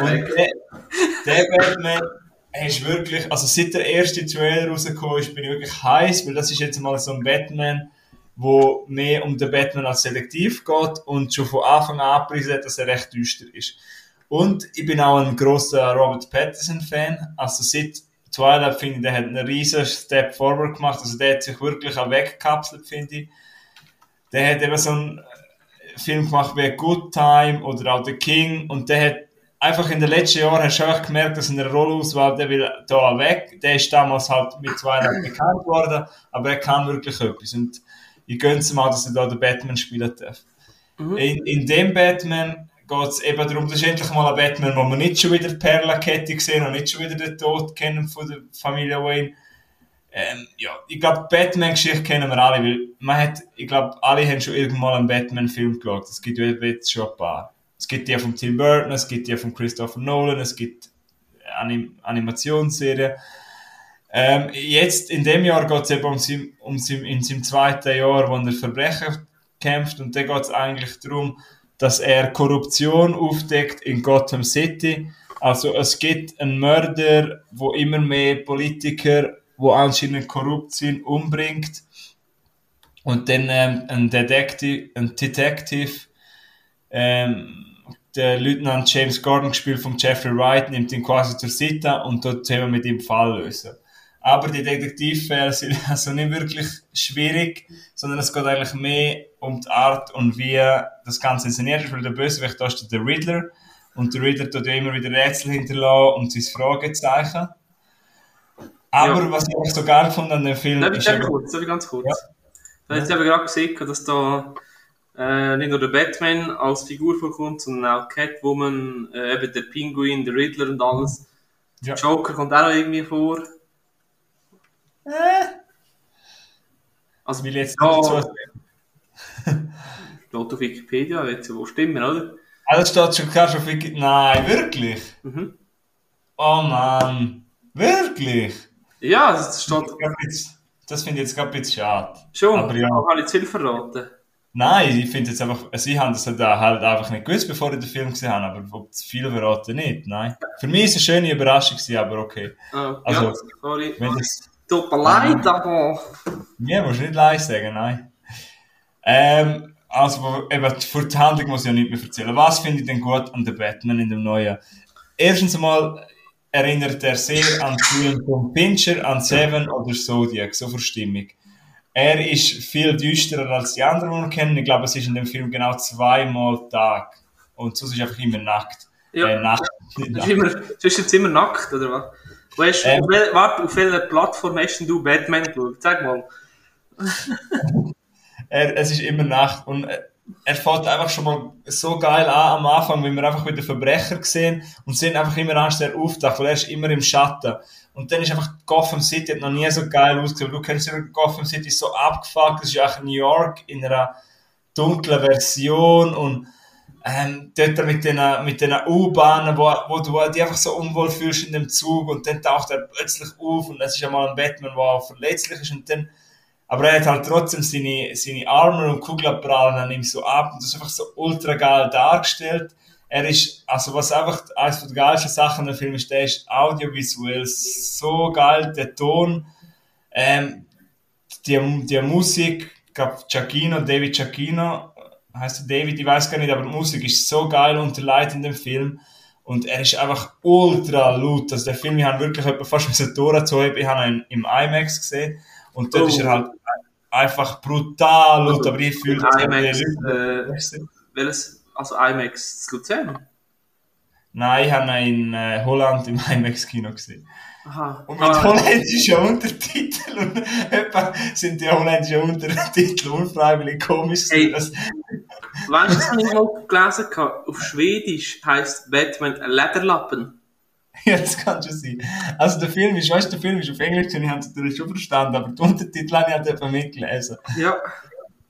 B: Und der, der Batman ist wirklich, also seit der erste Trailer rausgekommen ist, bin ich wirklich heiß, weil das ist jetzt mal so ein Batman, wo mehr um den Batman als Selektiv geht und schon von Anfang an abgepriesen hat, dass er recht düster ist. Und ich bin auch ein großer Robert Pattinson-Fan. Also seit Twilight finde ich, der hat einen riesen Step forward gemacht. Also der hat sich wirklich auch weggekapselt, finde ich. Der hat eben so einen Film gemacht wie Good Time oder auch The King und der hat einfach in den letzten Jahren hast du auch gemerkt, dass in der Rollauswahl, der will da weg. Der ist damals halt mit Twilight bekannt worden, aber er kann wirklich etwas. Und ich gönne es mal, dass er da den Batman spielen darf.
A: Mhm.
B: In, in dem Batman geht es eben darum, das ist endlich mal ein Batman, wo wir nicht schon wieder die Perlenkette sehen und nicht schon wieder den Tod kennen von der Familie Wayne. Ähm, ja, ich glaube, Batman-Geschichte kennen wir alle, weil man hat, ich glaube, alle haben schon irgendwann einen Batman-Film geschaut. Es gibt jetzt schon ein paar. Es gibt die von Tim Burton, es gibt die von Christopher Nolan, es gibt Anim Animationsserien. Ähm, jetzt, in dem Jahr geht es eben um sein, um sein, in seinem zweiten Jahr, wo er Verbrechen kämpft und da geht es eigentlich darum, dass er Korruption aufdeckt in Gotham City. Also es gibt einen Mörder, wo immer mehr Politiker, wo anscheinend korrupt sind, umbringt. Und dann ähm, ein Detective, ein Detective ähm, der Lieutenant James Gordon, gespielt von Jeffrey Wright, nimmt ihn quasi zur Seite und dort wir mit ihm Fall lösen. Aber die Detektivfälle sind also nicht wirklich schwierig, sondern es geht eigentlich mehr um die Art und wie das Ganze inszeniert ist, weil der Bösewicht da ist der Riddler und der Riddler tut ja immer wieder Rätsel hinterlassen und sein Fragezeichen. Aber
A: Ja.
B: was ich auch so geil fand an dem Film
A: Darf ich
B: ist
A: ganz kurz? Darf ich ganz kurz?
B: Ja.
A: Da habe ich gerade gesehen, dass da äh, nicht nur der Batman als Figur vorkommt, sondern auch Catwoman, äh, eben der Pinguin, der Riddler und alles.
B: Ja.
A: Der Joker kommt auch noch irgendwie vor.
B: Äh,
A: Also, Ja.
B: nicht dazu
A: laut auf Wikipedia, wird ja wohl stimmen, oder?
B: Ah, das steht schon klar schon viel. Nein, wirklich?
A: Mhm.
B: Oh Mann. Wirklich?
A: Ja, das steht
B: Das finde ich jetzt gerade ein bisschen schade.
A: schon.
B: Aber ja.
A: Habe ich zu viel verraten.
B: Nein, ich finde jetzt einfach, sie haben das halt halt einfach nicht gewusst, bevor ich den Film gesehen habe, aber ob zu viel verraten nicht, nein. Für mich ist es eine schöne Überraschung gewesen, aber okay.
A: Ah,
B: Also,
A: ja, sorry.
B: Wenn das,
A: Tut mir leid, aber...
B: mir musst du nicht leise sagen, nein. Ähm, also, eben, für die Handlung muss ich ja nicht mehr erzählen. Was finde ich denn gut an The Batman in dem neuen? Erstens einmal erinnert er sehr an Filme von Fincher, an Seven oder Zodiac, so für Stimmung. Er ist viel düsterer als die anderen, die wir kennen. Ich glaube, es ist in dem Film genau zweimal Tag. Und sonst ist einfach immer nackt.
A: Ja.
B: Äh, Nacht.
A: du bist jetzt immer nackt, oder was? Weißt,
B: Ähm.
A: auf wel, warte, auf welcher Plattform hast du Batman geschaut? Sag mal.
B: er, es ist immer Nacht und er fährt einfach schon mal so geil an am Anfang, wenn wir einfach wieder Verbrecher sehen und sehen einfach immer Angst, der auftaucht, weil er ist immer im Schatten. Und dann ist einfach Gotham City hat noch nie so geil ausgesehen. Du kennst ja Gotham City so abgefuckt, das ist auch New York in einer dunklen Version. Und ähm, dort mit den, mit U-Bahnen, wo, wo du dich einfach so unwohl fühlst in dem Zug. Und dann taucht er plötzlich auf. Und es ist ja mal ein Batman, der auch verletzlich ist. Und dann aber er hat halt trotzdem seine, seine Arme und Kugelprallen an ihm so ab. Und das ist einfach so ultra geil dargestellt. Er ist, also was einfach eines der geilsten Sachen im Film ist, der ist audiovisuell so geil, der Ton, ähm, die, die Musik, ich glaube Giacchino, David Giacchino, heißt David, ich weiß gar nicht, aber die Musik ist so geil unterlegt in dem Film und er ist einfach ultra laut. Also der Film, ich habe wirklich fast mit Tora zu ich habe ihn im IMAX gesehen und dort oh. ist er halt einfach brutal laut, aber ich fühle
A: IMAX, äh, welches, also IMAX Luzern?
B: Nein, ich habe ihn in äh, Holland im IMAX-Kino gesehen. Aha. Und mit ah. holländischen Untertiteln und etwa sind die holländischen Untertitel unfreiwillig komisch.
A: Hey, das weißt du, habe ich mal gelesen? Auf Schwedisch heisst Batman Lederlappen.
B: Ja, das kann schon sein. Also der Film ist, weißt du, der Film ist auf Englisch und ich habe es natürlich schon verstanden, aber die Untertitel habe ich halt etwa mitgelesen.
A: Ja.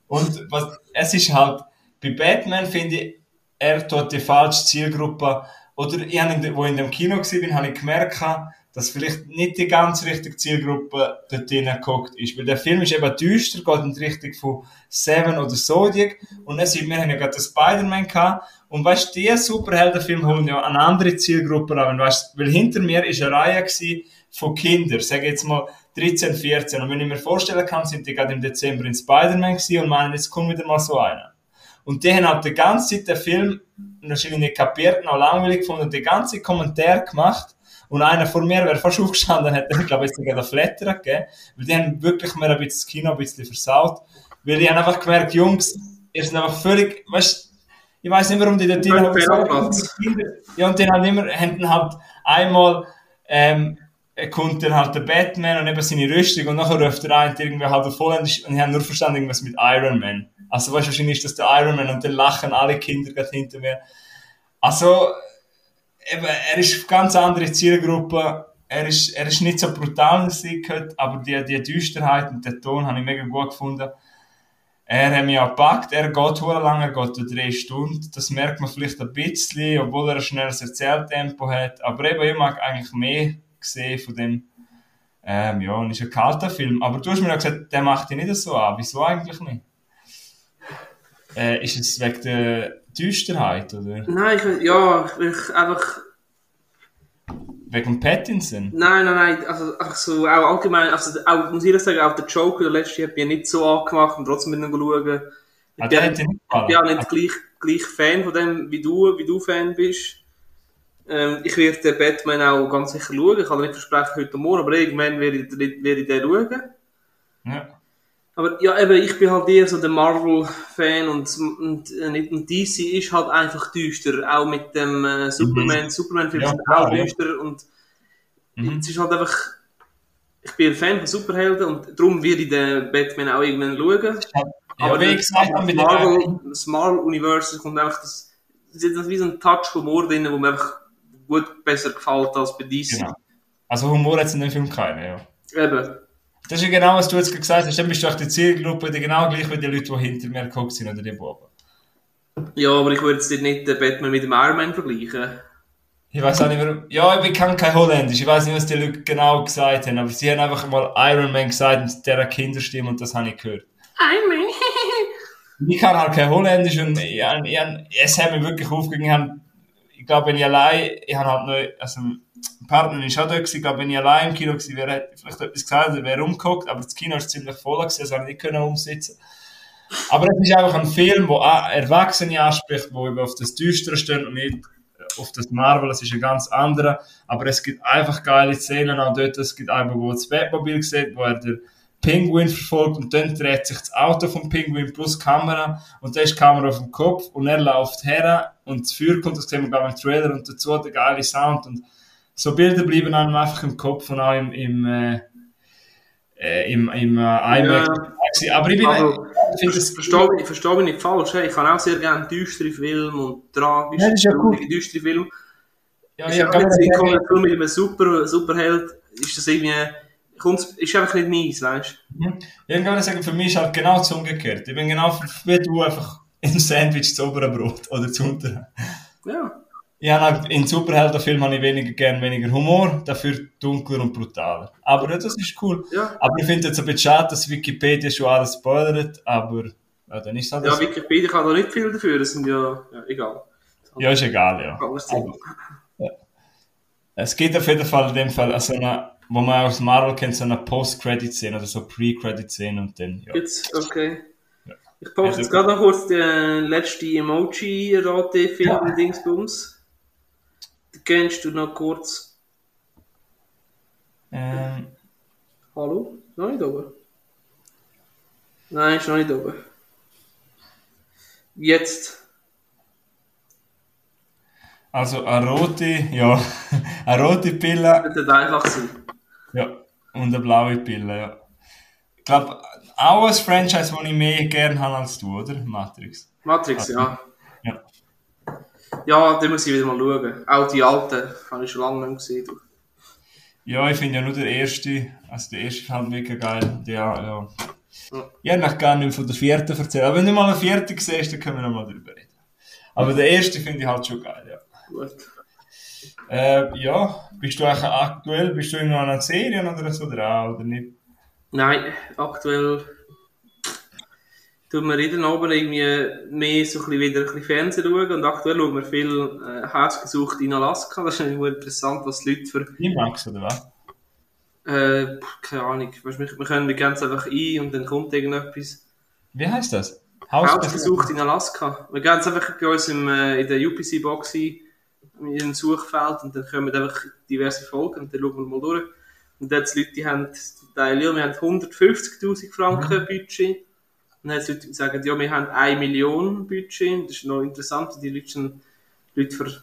B: Und was, es ist halt, bei Batman finde ich, er tut die falsche Zielgruppe, oder ich habe in, wo ich in dem Kino war, habe ich gemerkt, dass vielleicht nicht die ganz richtige Zielgruppe dort hineingeguckt ist. Weil der Film ist eben düster, geht in die Richtung von Seven oder Zodiac. Und dann sind wir haben ja gerade Spider-Man gehabt. Und weißt du, diese Superheldenfilme holen ja eine andere Zielgruppe an. Weißt, weil hinter mir ist eine Reihe von Kindern, sage jetzt mal 13, 14. Und wenn ich mir vorstellen kann, sind die gerade im Dezember in Spider-Man und meinen, jetzt kommt wieder mal so einer. Und die haben halt die ganze Zeit den Film wahrscheinlich nicht kapiert, noch langweilig gefunden und die ganze Kommentare gemacht und einer vor mir wäre fast aufgestanden, hätte ich glaube ich sogar den Flatter gegeben, weil die haben wirklich mir ein bisschen das Kino ein bisschen versaut, weil die haben einfach gemerkt, Jungs, ihr seid einfach völlig, weißt ich weiß nicht, warum die dort drin haben. Ja, und die haben immer, haben halt einmal, ähm, kommt dann halt der Batman und eben seine Rüstung und nachher ruft der eine irgendwie halt auf Holländisch und ich habe nur verstanden irgendwas mit Iron Man. Also weißt wahrscheinlich ist das der Iron Man und dann lachen alle Kinder gerade hinter mir. Also, eben, er ist eine ganz andere Zielgruppe. Er ist, er ist nicht so brutal, wie ich gehört, aber die, die Düsterheit und den Ton habe ich mega gut gefunden. Er hat mich auch gepackt, er geht sehr lange, er geht drei Stunden. Das merkt man vielleicht ein bisschen, obwohl er ein schnelles Erzähltempo hat. Aber eben, ich mag eigentlich mehr sehen von dem, ähm, ja, und ist ein kalter Film. Aber du hast mir ja gesagt, der macht dich nicht so an. Wieso eigentlich nicht? Äh, ist es wegen der Düsterheit, oder?
A: Nein, ich, ja, ich einfach...
B: Wegen Pattinson?
A: Nein, nein, nein, also, also auch allgemein, also auch, muss ich sagen, auch der Joker, der letzte, hat mich nicht so angemacht und trotzdem mit ihm schauen. Ich ah, bin, nicht ich bin auch nicht gleich, gleich Fan von dem, wie du, wie du Fan bist. Ähm, ich werde den Batman auch ganz sicher schauen. Ich kann nicht versprechen heute Morgen, aber irgendwann werde ich, werde ich den schauen. Ja. Aber ja, eben, ich bin halt eher so der Marvel-Fan und, und, äh, und DC ist halt einfach düster. Auch mit dem äh, Superman. Mhm. Superman-Film ja, ist auch düster ja. und mhm. es ist halt einfach. Ich bin ein Fan von Superhelden und darum werde ich den Batman auch irgendwann schauen. Ja, aber wie gesagt, das, Marvel, das Marvel-Universe kommt einfach das, das ist wie so ein Touch Humor drin, wo mir einfach gut besser gefällt als bei DC. Genau.
B: Also Humor hat es in dem Film keinen, ja.
A: Eben.
B: Das ist ja genau, was du jetzt gesagt hast. Dann bist du auch die Zielgruppe, die genau gleich wie die Leute, die hinter mir geguckt sind oder die Buben.
A: Ja, aber ich würde jetzt nicht den Batman mit dem Iron Man vergleichen.
B: Ich weiß auch nicht warum. Ja, ich kann kein Holländisch. Ich weiß nicht, was die Leute genau gesagt haben, aber sie haben einfach mal Iron Man gesagt mit der Kinderstimme und das habe ich gehört.
A: Iron Man.
B: ich kann halt kein Holländisch und ich, ich, es hat mich wirklich aufgeregt. Ich glaube, wenn ich allein, ich habe halt nur, also Partner war auch da, gewesen, wenn ich allein im Kino gewesen wäre, vielleicht etwas gesagt oder wäre umgeguckt, aber das Kino war ziemlich voll, gewesen, also ich nicht können umsitzen. Aber es ist einfach ein Film, der Erwachsene anspricht, der über auf das Düstere steht und nicht auf das Marvel, das ist ein ganz anderer, aber es gibt einfach geile Szenen auch dort, es gibt einmal, wo das Batmobil sieht, wo er der Penguin verfolgt und dann dreht sich das Auto vom Penguin plus Kamera und da ist die Kamera auf dem Kopf und er läuft her und das Feuer kommt, das sehen wir glaube ich Trailer und dazu der geile Sound und so Bilder bleiben einem einfach im Kopf und auch im, im, äh, äh im, im äh, iMac. Ja. Aber ich bin,
A: Also,
B: ich
A: Verstehe mich, verstehe mich nicht falsch. Ich kann auch sehr gerne düstere Filme und tragische,
B: Ja, das ist ja
A: traurige, düstere Filme.
B: Ja,
A: Ist
B: ja, man
A: jetzt ich komme
B: sagen.
A: Film mit einem Super, Superheld, ist das irgendwie, ist einfach nicht meins, weißt
B: Ja, ich kann sagen, für mich ist halt genau das umgekehrt. Ich bin genau wie du einfach im Sandwich zu oberen Brot oder zu unteren.
A: du? Ja.
B: Ja, in Superheldenfilmen habe ich weniger gern weniger Humor, dafür dunkler und brutaler. Aber ja, das ist cool.
A: Ja.
B: Aber ich finde jetzt ein bisschen schade, dass Wikipedia schon alles spoilert, aber ja, dann ist halt
A: Ja. Wikipedia kann da nicht viel dafür, das sind ja, ja egal.
B: Ja, ist egal, ja.
A: Anderes Thema.
B: Es gibt auf jeden Fall in dem Fall so eine, wo man aus Marvel kennt, so eine Post-Credit-Szene oder so Pre-Credit-Szene und dann, ja.
A: Jetzt, okay.
B: Ja.
A: Ich poste jetzt gerade noch kurz den letzten Emoji-Rate-Film
B: Ja.
A: Dingsbums. Den kennst du noch kurz.
B: Ähm,
A: Hallo? Noch nicht oben? Nein, ist noch nicht oben. Jetzt.
B: also eine rote, ja, eine rote Pille
A: Das wird einfach sein.
B: Ja, und eine blaue Pille, ja. Ich glaube, auch ein Franchise, das ich mehr gerne habe als du, oder? Matrix.
A: Matrix, ja.
B: Ja.
A: Ja, da muss ich wieder mal schauen. Auch die alten habe ich schon lange nicht gesehen.
B: Ja, ich finde ja nur der erste, also der erste fand mega geil. Ja, ja.
A: Ja.
B: Ich hätte noch gar nicht von der vierten erzählt. Aber wenn du mal einen vierten siehst, dann können wir noch mal drüber reden. Aber der erste finde ich halt schon geil, ja.
A: Gut.
B: Äh, ja, bist du eigentlich aktuell, bist du in einer Serie oder so dran, oder nicht?
A: Nein, aktuell tun wir jeden Abend irgendwie mehr so ein bisschen wieder ein bisschen Fernsehen schauen und aktuell schauen wir viel äh, Hausgesucht in Alaska. Das ist eigentlich interessant, was die Leute für
B: IMAX, oder was?
A: Äh, keine Ahnung. Weißt, wir, wir können die ganz einfach ein und dann kommt irgendetwas.
B: Wie heißt das?
A: Hausbesucht in Alaska. Wir gehen jetzt einfach bei uns im, äh, in der UPC-Box ein, in einem Suchfeld und dann kommen einfach diverse Folgen und dann schauen wir mal durch. Und die Leute, die haben zum Teil, ja, wir haben 150'000 Franken Budget. Und dann haben die Leute, sagen, ja, wir haben 1 Million Budget. Das ist noch interessant, die Leute, schon- Leute für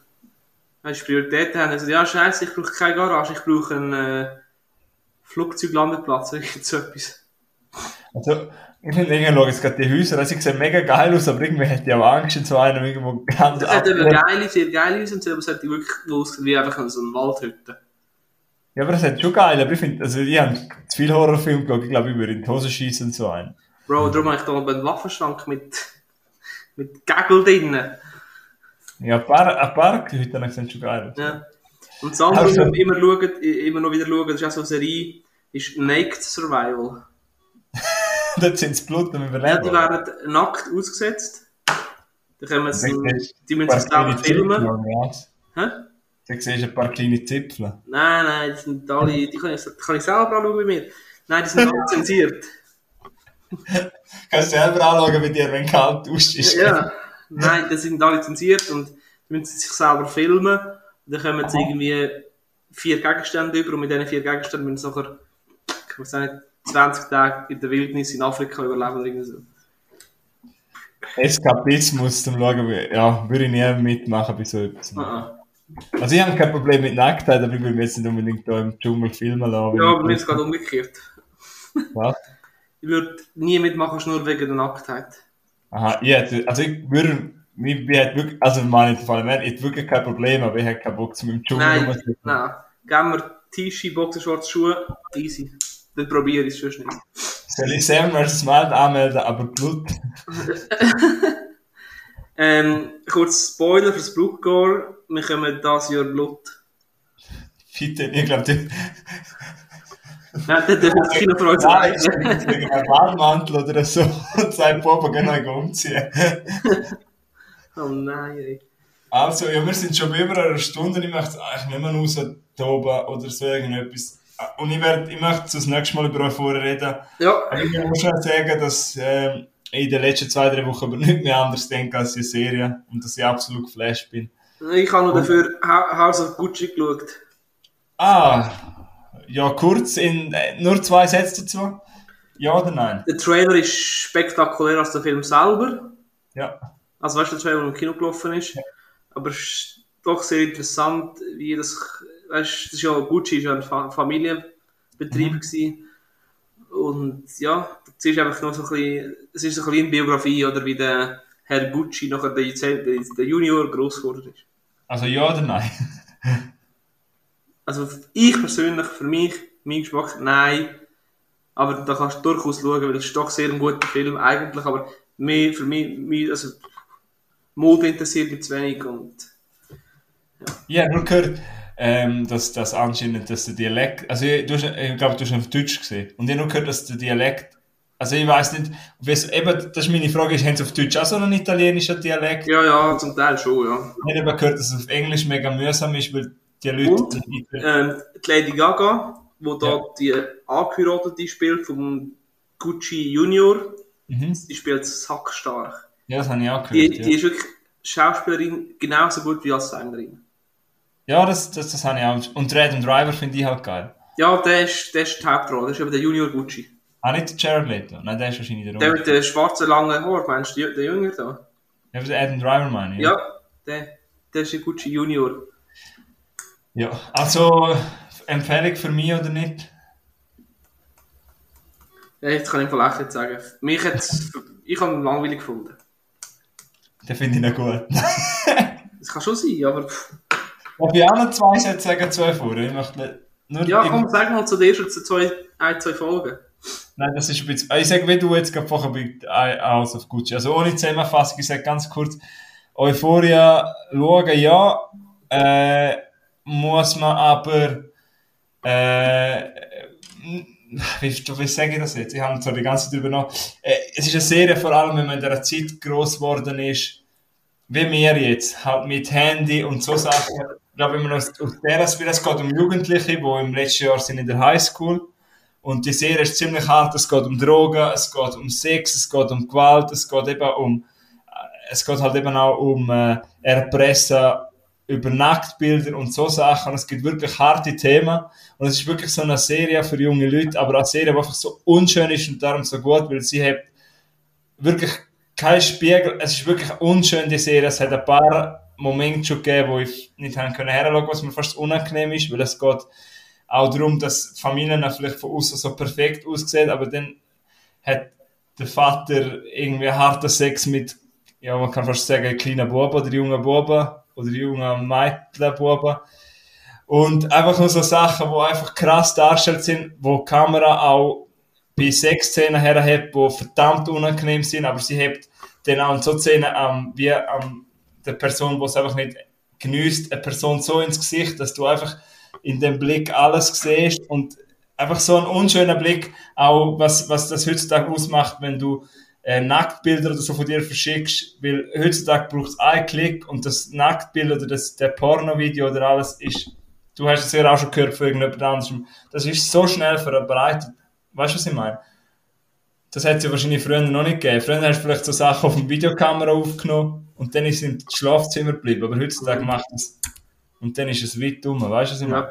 A: weißt, Prioritäten haben. Also, ja, scheiße, ich brauche keine Garage, ich brauche einen äh, Flugzeuglandeplatz, irgend so etwas.
B: Also, ich finde irgendwie, schauen jetzt gerade die Häuser, also, sie sehen mega geil aus, aber irgendwie hätte ich auch Angst in so einem irgendwo ganz
A: Es hat eben
B: abgelegen.
A: geile, sehr geile Häuser, aber es hat wirklich ausgesehen wie einfach so eine Waldhütte.
B: Ja, aber das hat schon geil, aber ich finde, also, ich habe zu viele Horrorfilme geschaut, ich glaube, ich würde in die Hose schießen und so einen.
A: Bro, darum habe ich da oben einen Waffenschrank mit, mit Gagel drinnen.
B: Ja, ein paar, ein paar Hütten sehen schon geil.
A: Ja. Und das andere,
B: Also-
A: was wir immer, immer noch wieder schauen, das ist auch so eine Serie, ist Naked Survival.
B: Dort sind das Blut am
A: Ja,
B: Überleben.
A: die werden nackt ausgesetzt. Da können sie, die müssen
B: paar
A: selber filmen. Hä?
B: Da siehst du ein paar kleine Zipfel.
A: Nein, nein, die sind alle, die kann ich, die kann ich selber anschauen bei mir. Nein, die sind alle zensiert.
B: Kannst du selber anschauen bei dir, wenn kalt aus ist.
A: Ja, nein, die sind alle zensiert und die müssen sich selber filmen. Und dann kommen sie irgendwie vier Gegenstände über und mit diesen vier Gegenständen müssen sie nachher, ich weiß nicht, 20 Tage in der Wildnis in Afrika überleben oder irgendwie so.
B: Eskapismus zum Schauen, ja, würde ich nie mitmachen bei so etwas.
A: Ah, ah.
B: Also ich habe kein Problem mit Nacktheit, aber ich will mich jetzt nicht unbedingt da im Dschungel filmen lassen.
A: Ja, aber mir ist es gerade umgekehrt.
B: Was?
A: Ich würde nie mitmachen, nur wegen der Nacktheit.
B: Aha, hätte, also ich würde, ich, ich hätte wirklich, also meine ich Fall, ich hätte wirklich kein Problem, aber ich hätte keinen Bock zum im Dschungel
A: Nein, nein. Geben wir T-Shirt, Boxershorts, Schuhe, easy. Dann probiere ich es schon nicht.
B: Soll ich Sam vs. Wild anmelden, aber Blut?
A: Ähm, kurz Spoiler fürs Blutgore. Wir kommen dieses Jahr Blut.
B: Bitte, ich glaube,
A: Nein, dann dürfen wir keine Freude
B: Nein, ich bin wegen einem Badmantel oder so und sagt, Papa, geh noch umziehen.
A: Oh nein, ey.
B: Also, ja, wir sind schon bei über einer Stunde. Ich möchte eigentlich nicht mehr raus toben oder so irgendetwas. Und ich, werd, ich möchte das nächste Mal über euch vorher reden.
A: Ja,
B: Aber ich muss schon sagen, dass ähm, ich in den letzten zwei, drei Wochen aber nicht mehr anders denke als die Serie und dass ich absolut geflasht bin.
A: ich habe noch dafür Hou- House of Gucci geschaut.
B: Ah, ja, kurz in äh, nur zwei Sätze dazu. Ja oder nein?
A: Der Trailer ist spektakulärer als der Film selber.
B: Ja.
A: Also weißt du, der Trailer, der im Kino gelaufen ist. Aber es ist doch sehr interessant, wie das, weißt du, das ist ja, Gucci ist ja ein Fa Familienbetrieb
B: Mhm.
A: gewesen. Und ja, es ist einfach noch so ein bisschen, es ist so ein bisschen Biografie, oder wie der Herr Gucci nachher der, der, der Junior gross geworden ist.
B: Also ja oder nein?
A: Also ich persönlich, für mich, mein Geschmack, nein. Aber da kannst du durchaus schauen, weil es ist doch sehr ein guter Film eigentlich, aber mehr für mich, mich also Mode interessiert mich zu wenig und
B: ja. Ja, nur gehört, ähm, dass das anscheinend, dass der Dialekt, also du hast, ich glaube, du hast ihn auf Deutsch gesehen und ich habe nur gehört, dass der Dialekt, also ich weiß nicht, eben, das ist meine Frage, ist, haben sie auf Deutsch auch so einen italienischen Dialekt?
A: Ja, ja, zum Teil schon, ja.
B: Ich habe gehört, dass es auf Englisch mega mühsam ist, weil die Leute...
A: Und, ähm, die Lady Gaga, wo da die angeheiratete spielt vom Gucci Junior, mhm. die spielt sackstark.
B: Ja, das habe ich auch gehört.
A: Die, die ist wirklich Schauspielerin genauso gut wie als Sängerin.
B: Ja, das, das, das habe ich auch. Und Red Driver finde ich halt geil.
A: Ja, der ist, der ist die Hauptrolle, das ist aber der Junior Gucci.
B: Ah, nicht der Jared Leto? Nein, der ist wahrscheinlich der
A: Der mit dem schwarzen langen Haar, meinst du, der Junior da?
B: Ja, der Adam Driver meine
A: ich. Ja, der, der ist der Gucci Junior.
B: Ja, also Empfehlung für mich oder nicht?
A: Ja, jetzt kann ich vielleicht nicht sagen. Mich hat's, ich habe ihn langweilig gefunden.
B: Den finde ich nicht gut.
A: das kann schon sein, aber...
B: Ob ich auch noch zwei Sätze sagen, zwei vor? Ich möchte
A: nur ja, komm, sag mal zu dir schon zwei, ein, zwei Folgen.
B: Nein, das ist ein bisschen... Ich sage, wie du jetzt gerade vorher bei House of Gucci. Also ohne Zusammenfassung, ich sage ganz kurz, Euphoria schauen, ja, äh, muss man aber äh, wie, wie sage ich das jetzt? Ich habe zwar die ganze Zeit übernommen. Äh, es ist eine Serie, vor allem wenn man in dieser Zeit groß geworden ist, wie wir jetzt, halt mit Handy und so Sachen. Ich glaube, wenn man aus, aus der Aspekt, es geht um Jugendliche, die im letzten Jahr sind in der Highschool. Und die Serie ist ziemlich hart. Es geht um Drogen, es geht um Sex, es geht um Gewalt, es geht eben um, äh, es geht halt eben auch um äh, Erpressen über Nacktbilder und so Sachen. Es gibt wirklich harte Themen. Und es ist wirklich so eine Serie für junge Leute, aber eine Serie, die einfach so unschön ist und darum so gut, weil sie hat wirklich kein Spiegel. Es ist wirklich unschön, die Serie. Es hat ein paar Momente schon gegeben, wo ich nicht herschauen konnte, was mir fast unangenehm ist, weil es geht auch darum, dass Familien vielleicht von außen so perfekt aussehen, aber dann hat der Vater irgendwie harten Sex mit, ja, man kann fast sagen, kleinen Buben oder jungen Buben oder jungen Mädchenbuben. Und einfach nur so Sachen, die einfach krass dargestellt sind, wo die Kamera auch bei Sexszenen herhebt, die verdammt unangenehm sind, aber sie hebt dann auch so Szenen ähm, wie ähm, der Person, die es einfach nicht genießt, eine Person so ins Gesicht, dass du einfach in dem Blick alles siehst und einfach so ein unschöner Blick, auch was, was das heutzutage ausmacht, wenn du äh, Nacktbilder oder so von dir verschickst, weil heutzutage braucht es einen Klick und das Nacktbild oder das, der Porno-Video oder alles ist, du hast es ja auch schon gehört von irgendjemand anderem, das ist so schnell verbreitet. Weißt du, was ich meine? Das hat es ja wahrscheinlich früher noch nicht gegeben. Früher hast du vielleicht so Sachen auf der Videokamera aufgenommen und dann ist es im Schlafzimmer geblieben, aber heutzutage macht es und dann ist es weit dumm, weißt du, was ich meine?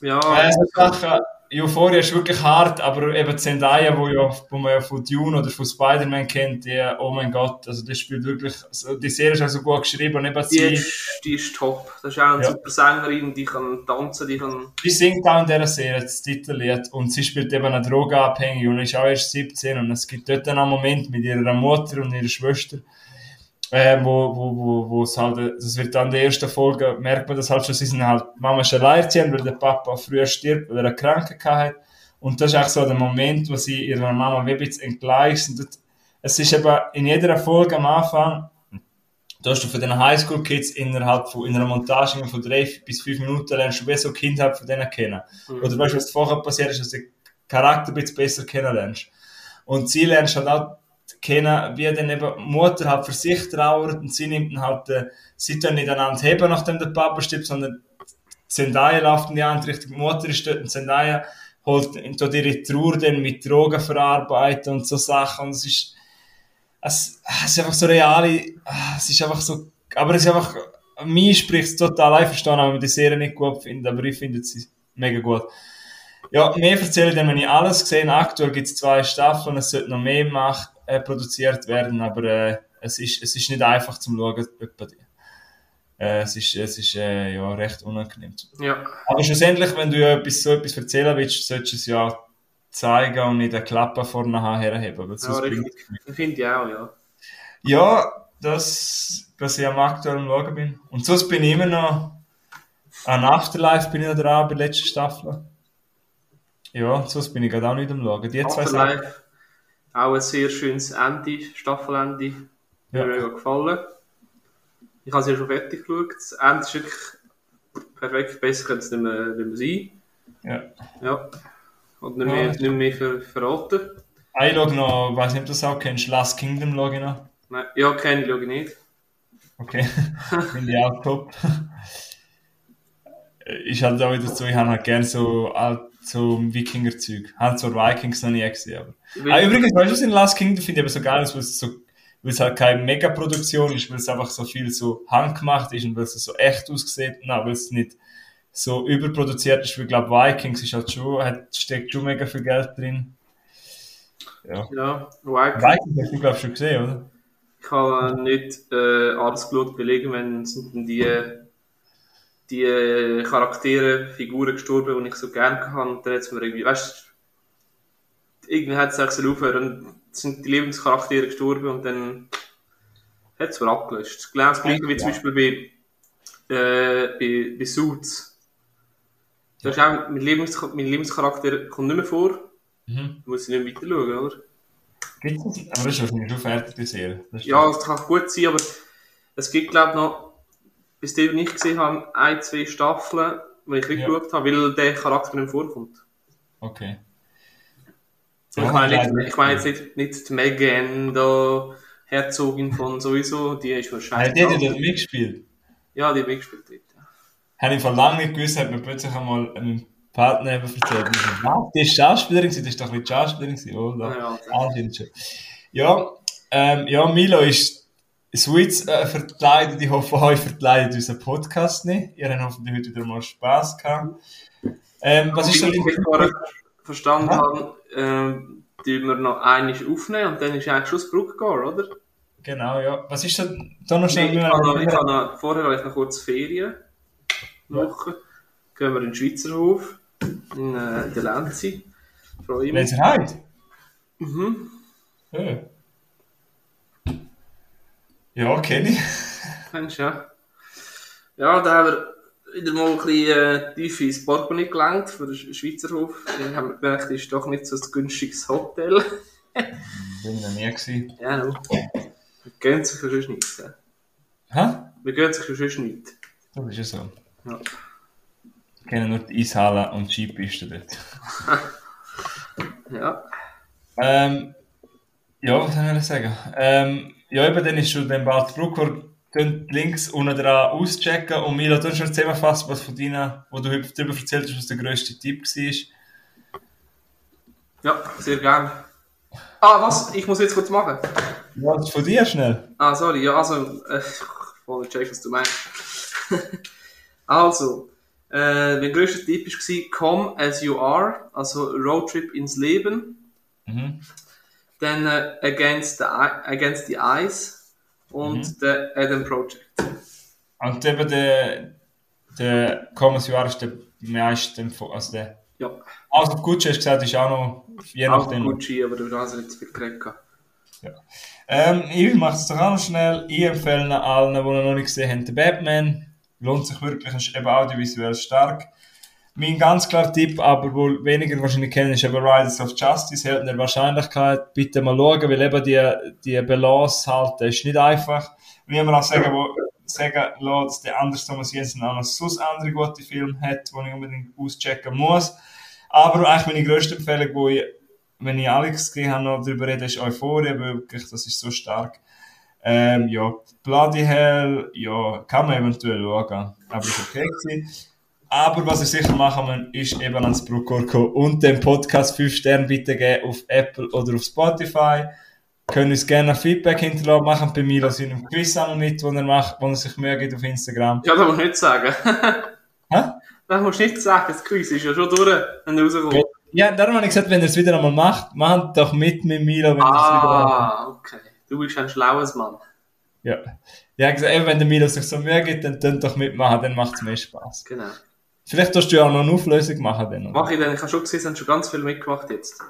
B: Ja. ja. Äh, Sachen, Euphoria ist wirklich hart, aber eben Zendaya, wo, ja, wo man ja von Dune oder von Spider-Man kennt, die, oh mein Gott, also das spielt wirklich, also die Serie ist also gut geschrieben und eben
A: die, ist, die ist top. Das ist auch eine ja. super Sängerin, die kann tanzen, die kann...
B: Die singt auch in dieser Serie das Titellied und sie spielt eben eine drogenabhängig und ist auch erst 17 und es gibt dort einen Moment mit ihrer Mutter und ihrer Schwester, äh, wo, wo, wo, wo es halt, das wird dann in der ersten Folge, merkt man das halt schon, sie sind halt, Mama ist alleinerziehend, weil der Papa früher stirbt, weil er eine Krankheit hat. Und das ist auch so der Moment, wo sie ihrer Mama wie ein bisschen entgleist. Und es ist eben in jeder Folge am Anfang, da hast du von den Highschool-Kids innerhalb von, in einer Montage von drei bis fünf Minuten lernst du wie so Kindheit von denen kennen. Mhm. Oder weißt du, was vorher passiert ist, dass du den Charakter ein bisschen besser kennenlernst. Und sie lernst halt auch kennen, wie dann eben Mutter halt für sich trauert und sie nimmt dann halt, äh, sie tun nicht aneinander heben, nachdem der Papa stirbt, sondern Zendaya läuft in die andere Richtung, die Mutter ist dort und Zendaya holt dort ihre Trauer dann mit Drogen verarbeiten und so Sachen. Und es ist, es, es ist einfach so reale, es ist einfach so, aber es ist einfach, mir spricht es total einverstanden, wenn man die Serie nicht gut findet, aber ich finde sie mega gut. Ja, mehr erzähle ich dann, wenn ich alles gesehen Aktuell gibt es zwei Staffeln, es sollte noch mehr machen äh, produziert werden, aber äh, es, ist, es ist nicht einfach zum Schauen. Äh, es ist, es ist äh, ja, recht unangenehm.
A: Ja.
B: Aber schlussendlich, wenn du ja etwas, so etwas erzählen willst, solltest du es ja zeigen und nicht eine Klappe vorne herheben. Aber
A: Ja, richtig. Finde ich auch, ja.
B: Ja, das, dass ich am aktuellen Schauen bin. Und sonst bin ich immer noch an Afterlife bin ich noch dran bei der letzten Staffel. Ja, sonst bin ich gerade auch nicht am Schauen. Die zwei Sachen.
A: Auch ein sehr schönes Ende, Staffelende. Mir
B: Ja.
A: mega gefallen. Ich habe es ja schon fertig geschaut. Das Ende ist wirklich perfekt. Besser könnte es nicht mehr, nicht mehr sein.
B: Ja.
A: Ja. Und nicht
B: Ja,
A: mehr,
B: das-
A: nicht mehr ver verraten.
B: Ich schaue noch, weiß nicht, ob du das auch kennst, Last Kingdom schaue ich noch.
A: Nein, ja, kenne ich, schaue ich nicht.
B: Okay, finde ich auch top. Ist halt auch wieder so, ich habe halt gerne so, alt- so Wikinger-Zeug. Habe zwar Vikings noch nie gesehen, aber. Ah, übrigens, weißt du, was in Last Kingdom finde ich aber so geil ist, weil es so, weil es halt keine Megaproduktion ist, weil es einfach so viel so handgemacht ist und weil es so echt aussieht, nein, weil es nicht so überproduziert ist, wie, glaube Vikings ist halt schon, hat, steckt schon mega viel Geld drin. Ja.
A: Ja, Vikings.
B: Vikings hast du, glaube ich, schon gesehen, oder?
A: Ich habe nicht äh, alles geschaut, belegen, wenn sind denn die, die äh, Charaktere, Figuren gestorben, die ich so gerne hatte. Und dann hat es mir irgendwie, weißt du, irgendwie hat es auch so aufhören, dann sind die Lebenscharaktere gestorben und dann hat es mir abgelöscht. Genau das gleiche wie zum. Beispiel bei, äh, bei, bei Suits. Da ist auch, mein, Lebens mein Lebenscharakter kommt nicht mehr vor,
B: Mhm.
A: da muss ich nicht weiter schauen, oder?
B: Aber das ist wahrscheinlich schon fertig, die Serie.
A: Ja, es kann gut sein, aber es gibt, glaube ich, noch, bis die nicht gesehen haben, ein, zwei Staffeln, die ich nicht
B: Ja.
A: geschaut habe, weil der Charakter nicht vorkommt.
B: Okay.
A: Ich meine, nicht, ich meine jetzt nicht, nicht die Megan, da, Herzogin von sowieso, die ist
B: Hat
A: wahrscheinlich.
B: die dort mitgespielt?
A: ja, die hat mitgespielt. dort, Ja.
B: Habe ich vor lange nicht gewusst, hat mir plötzlich einmal mein Partner eben erzählt. Die ist Schauspielerin, die ist doch nicht Schauspielerin, gewesen, oder?
A: Ja, ja.
B: Anscheinend schon. Ja, ähm, ja, Milo ist Sweets äh, verkleidet. Ich hoffe, euch verkleidet unseren Podcast nicht. Ihr habt hoffentlich heute wieder mal Spass gehabt. Ähm, was ist denn
A: ich verstanden
B: Ja.
A: habe, ähm, die wir noch einmal aufnehmen und dann ist eigentlich schon das Bruckgor, oder?
B: Genau, ja. Was ist denn da noch
A: Nee,
B: schnell?
A: ich habe noch, ich habe noch, vorher habe ich noch kurz Ferien. Woche. Gehen wir in den Schweizer Hof. In äh, der Lenzi. Freue mich.
B: heute?
A: Mhm.
B: Ja. Ja, kenne ich.
A: Kennst du, ja. Ja, da haben wir wieder mal ein bisschen äh, tief ins Portemonnaie gelangt für den Sch- Schweizer Hof. Dann haben wir gemerkt, das ist doch nicht so ein günstiges Hotel.
B: Bin ich noch nie gewesen.
A: Ja, no. Wir gehen sich sonst nicht. Ja.
B: Hä?
A: Wir gehen sich sonst nicht.
B: Das ist ja so.
A: Ja.
B: Ich kenne nur die Eishalle und die Skipiste dort.
A: Ja.
B: Ähm, ja, was soll ich sagen? Ähm, ja, eben dann ist schon den Bad Brucker könnt links unten dran auschecken und Milo, du hast schon zusammenfassen, was von deinen, wo du darüber erzählt hast, was der grösste Tipp war.
A: Ja, sehr gerne. Ah, was? Ich muss jetzt kurz machen.
B: Ja, das ist von dir schnell.
A: Ah, sorry, ja, also, äh, ich wollte checken, was du meinst. also, äh, mein grösster Tipp war Come As You Are, also Roadtrip ins Leben.
B: Mhm.
A: Dann äh, Against, the, Against the Eyes und
B: Mhm.
A: The Adam Project.
B: Und eben der, der Commons Jahr ist der meiste, also der,
A: Ja,
B: also Gucci hast du gesagt, ist auch noch, je
A: auch
B: nachdem.
A: Gucci, aber du hast nicht so viel geredet. gehabt.
B: Ähm, ich mache es doch auch noch schnell. Ich empfehle allen, die noch nicht gesehen haben, den Batman. Lohnt sich wirklich, ist eben audiovisuell stark. Mein ganz klarer Tipp, aber wohl weniger wahrscheinlich kennen, ist eben Riders of Justice, Helden der Wahrscheinlichkeit. Bitte mal schauen, weil eben die, die Balance halt, das ist nicht einfach. Wie man auch sagen, wo, sagen lassen, dass der Anders Thomas Jensen auch noch so andere gute Filme hat, die ich unbedingt auschecken muss. Aber eigentlich meine grösste Empfehlung, wo ich wenn ich Alex gesehen habe, noch darüber reden, ist Euphoria, weil wirklich, das ist so stark. Ähm, ja, Bloody Hell, ja, kann man eventuell schauen, aber ist okay gewesen. Aber was ich sicher machen muss, ist eben ans Bruckor kommen und dem Podcast 5 Sterne bitte geben auf Apple oder auf Spotify. Können uns gerne Feedback hinterlassen, machen bei Milo seinem Quiz auch noch mit, wo er macht, wo er sich gibt auf Instagram.
A: Ja, das musst du nicht sagen.
B: Hä?
A: Das musst du nicht sagen, das Quiz ist ja schon durch, wenn du rauskommst.
B: Ja, darum habe ich gesagt, wenn er es wieder einmal macht, macht doch mit mit Milo, wenn er es wieder einmal macht.
A: Ah, okay. Du bist ein schlaues Mann.
B: Ja. Ja, ich gesagt, eben, wenn der Milo sich so Mühe gibt, dann tönt doch mitmachen, dann macht es mehr Spaß.
A: Genau.
B: Vielleicht hast du ja auch noch eine Auflösung machen dann.
A: Mach ich dann, ich habe schon gesehen, es haben schon ganz viel mitgemacht jetzt.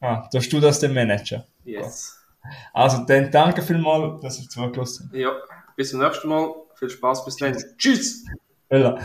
B: Ah, darfst du das dann managen?
A: Yes.
B: Also dann danke vielmals, dass ihr zugelassen
A: Ja, bis zum nächsten Mal. Viel Spaß bis dann. Tschüss!
B: habt. Voilà.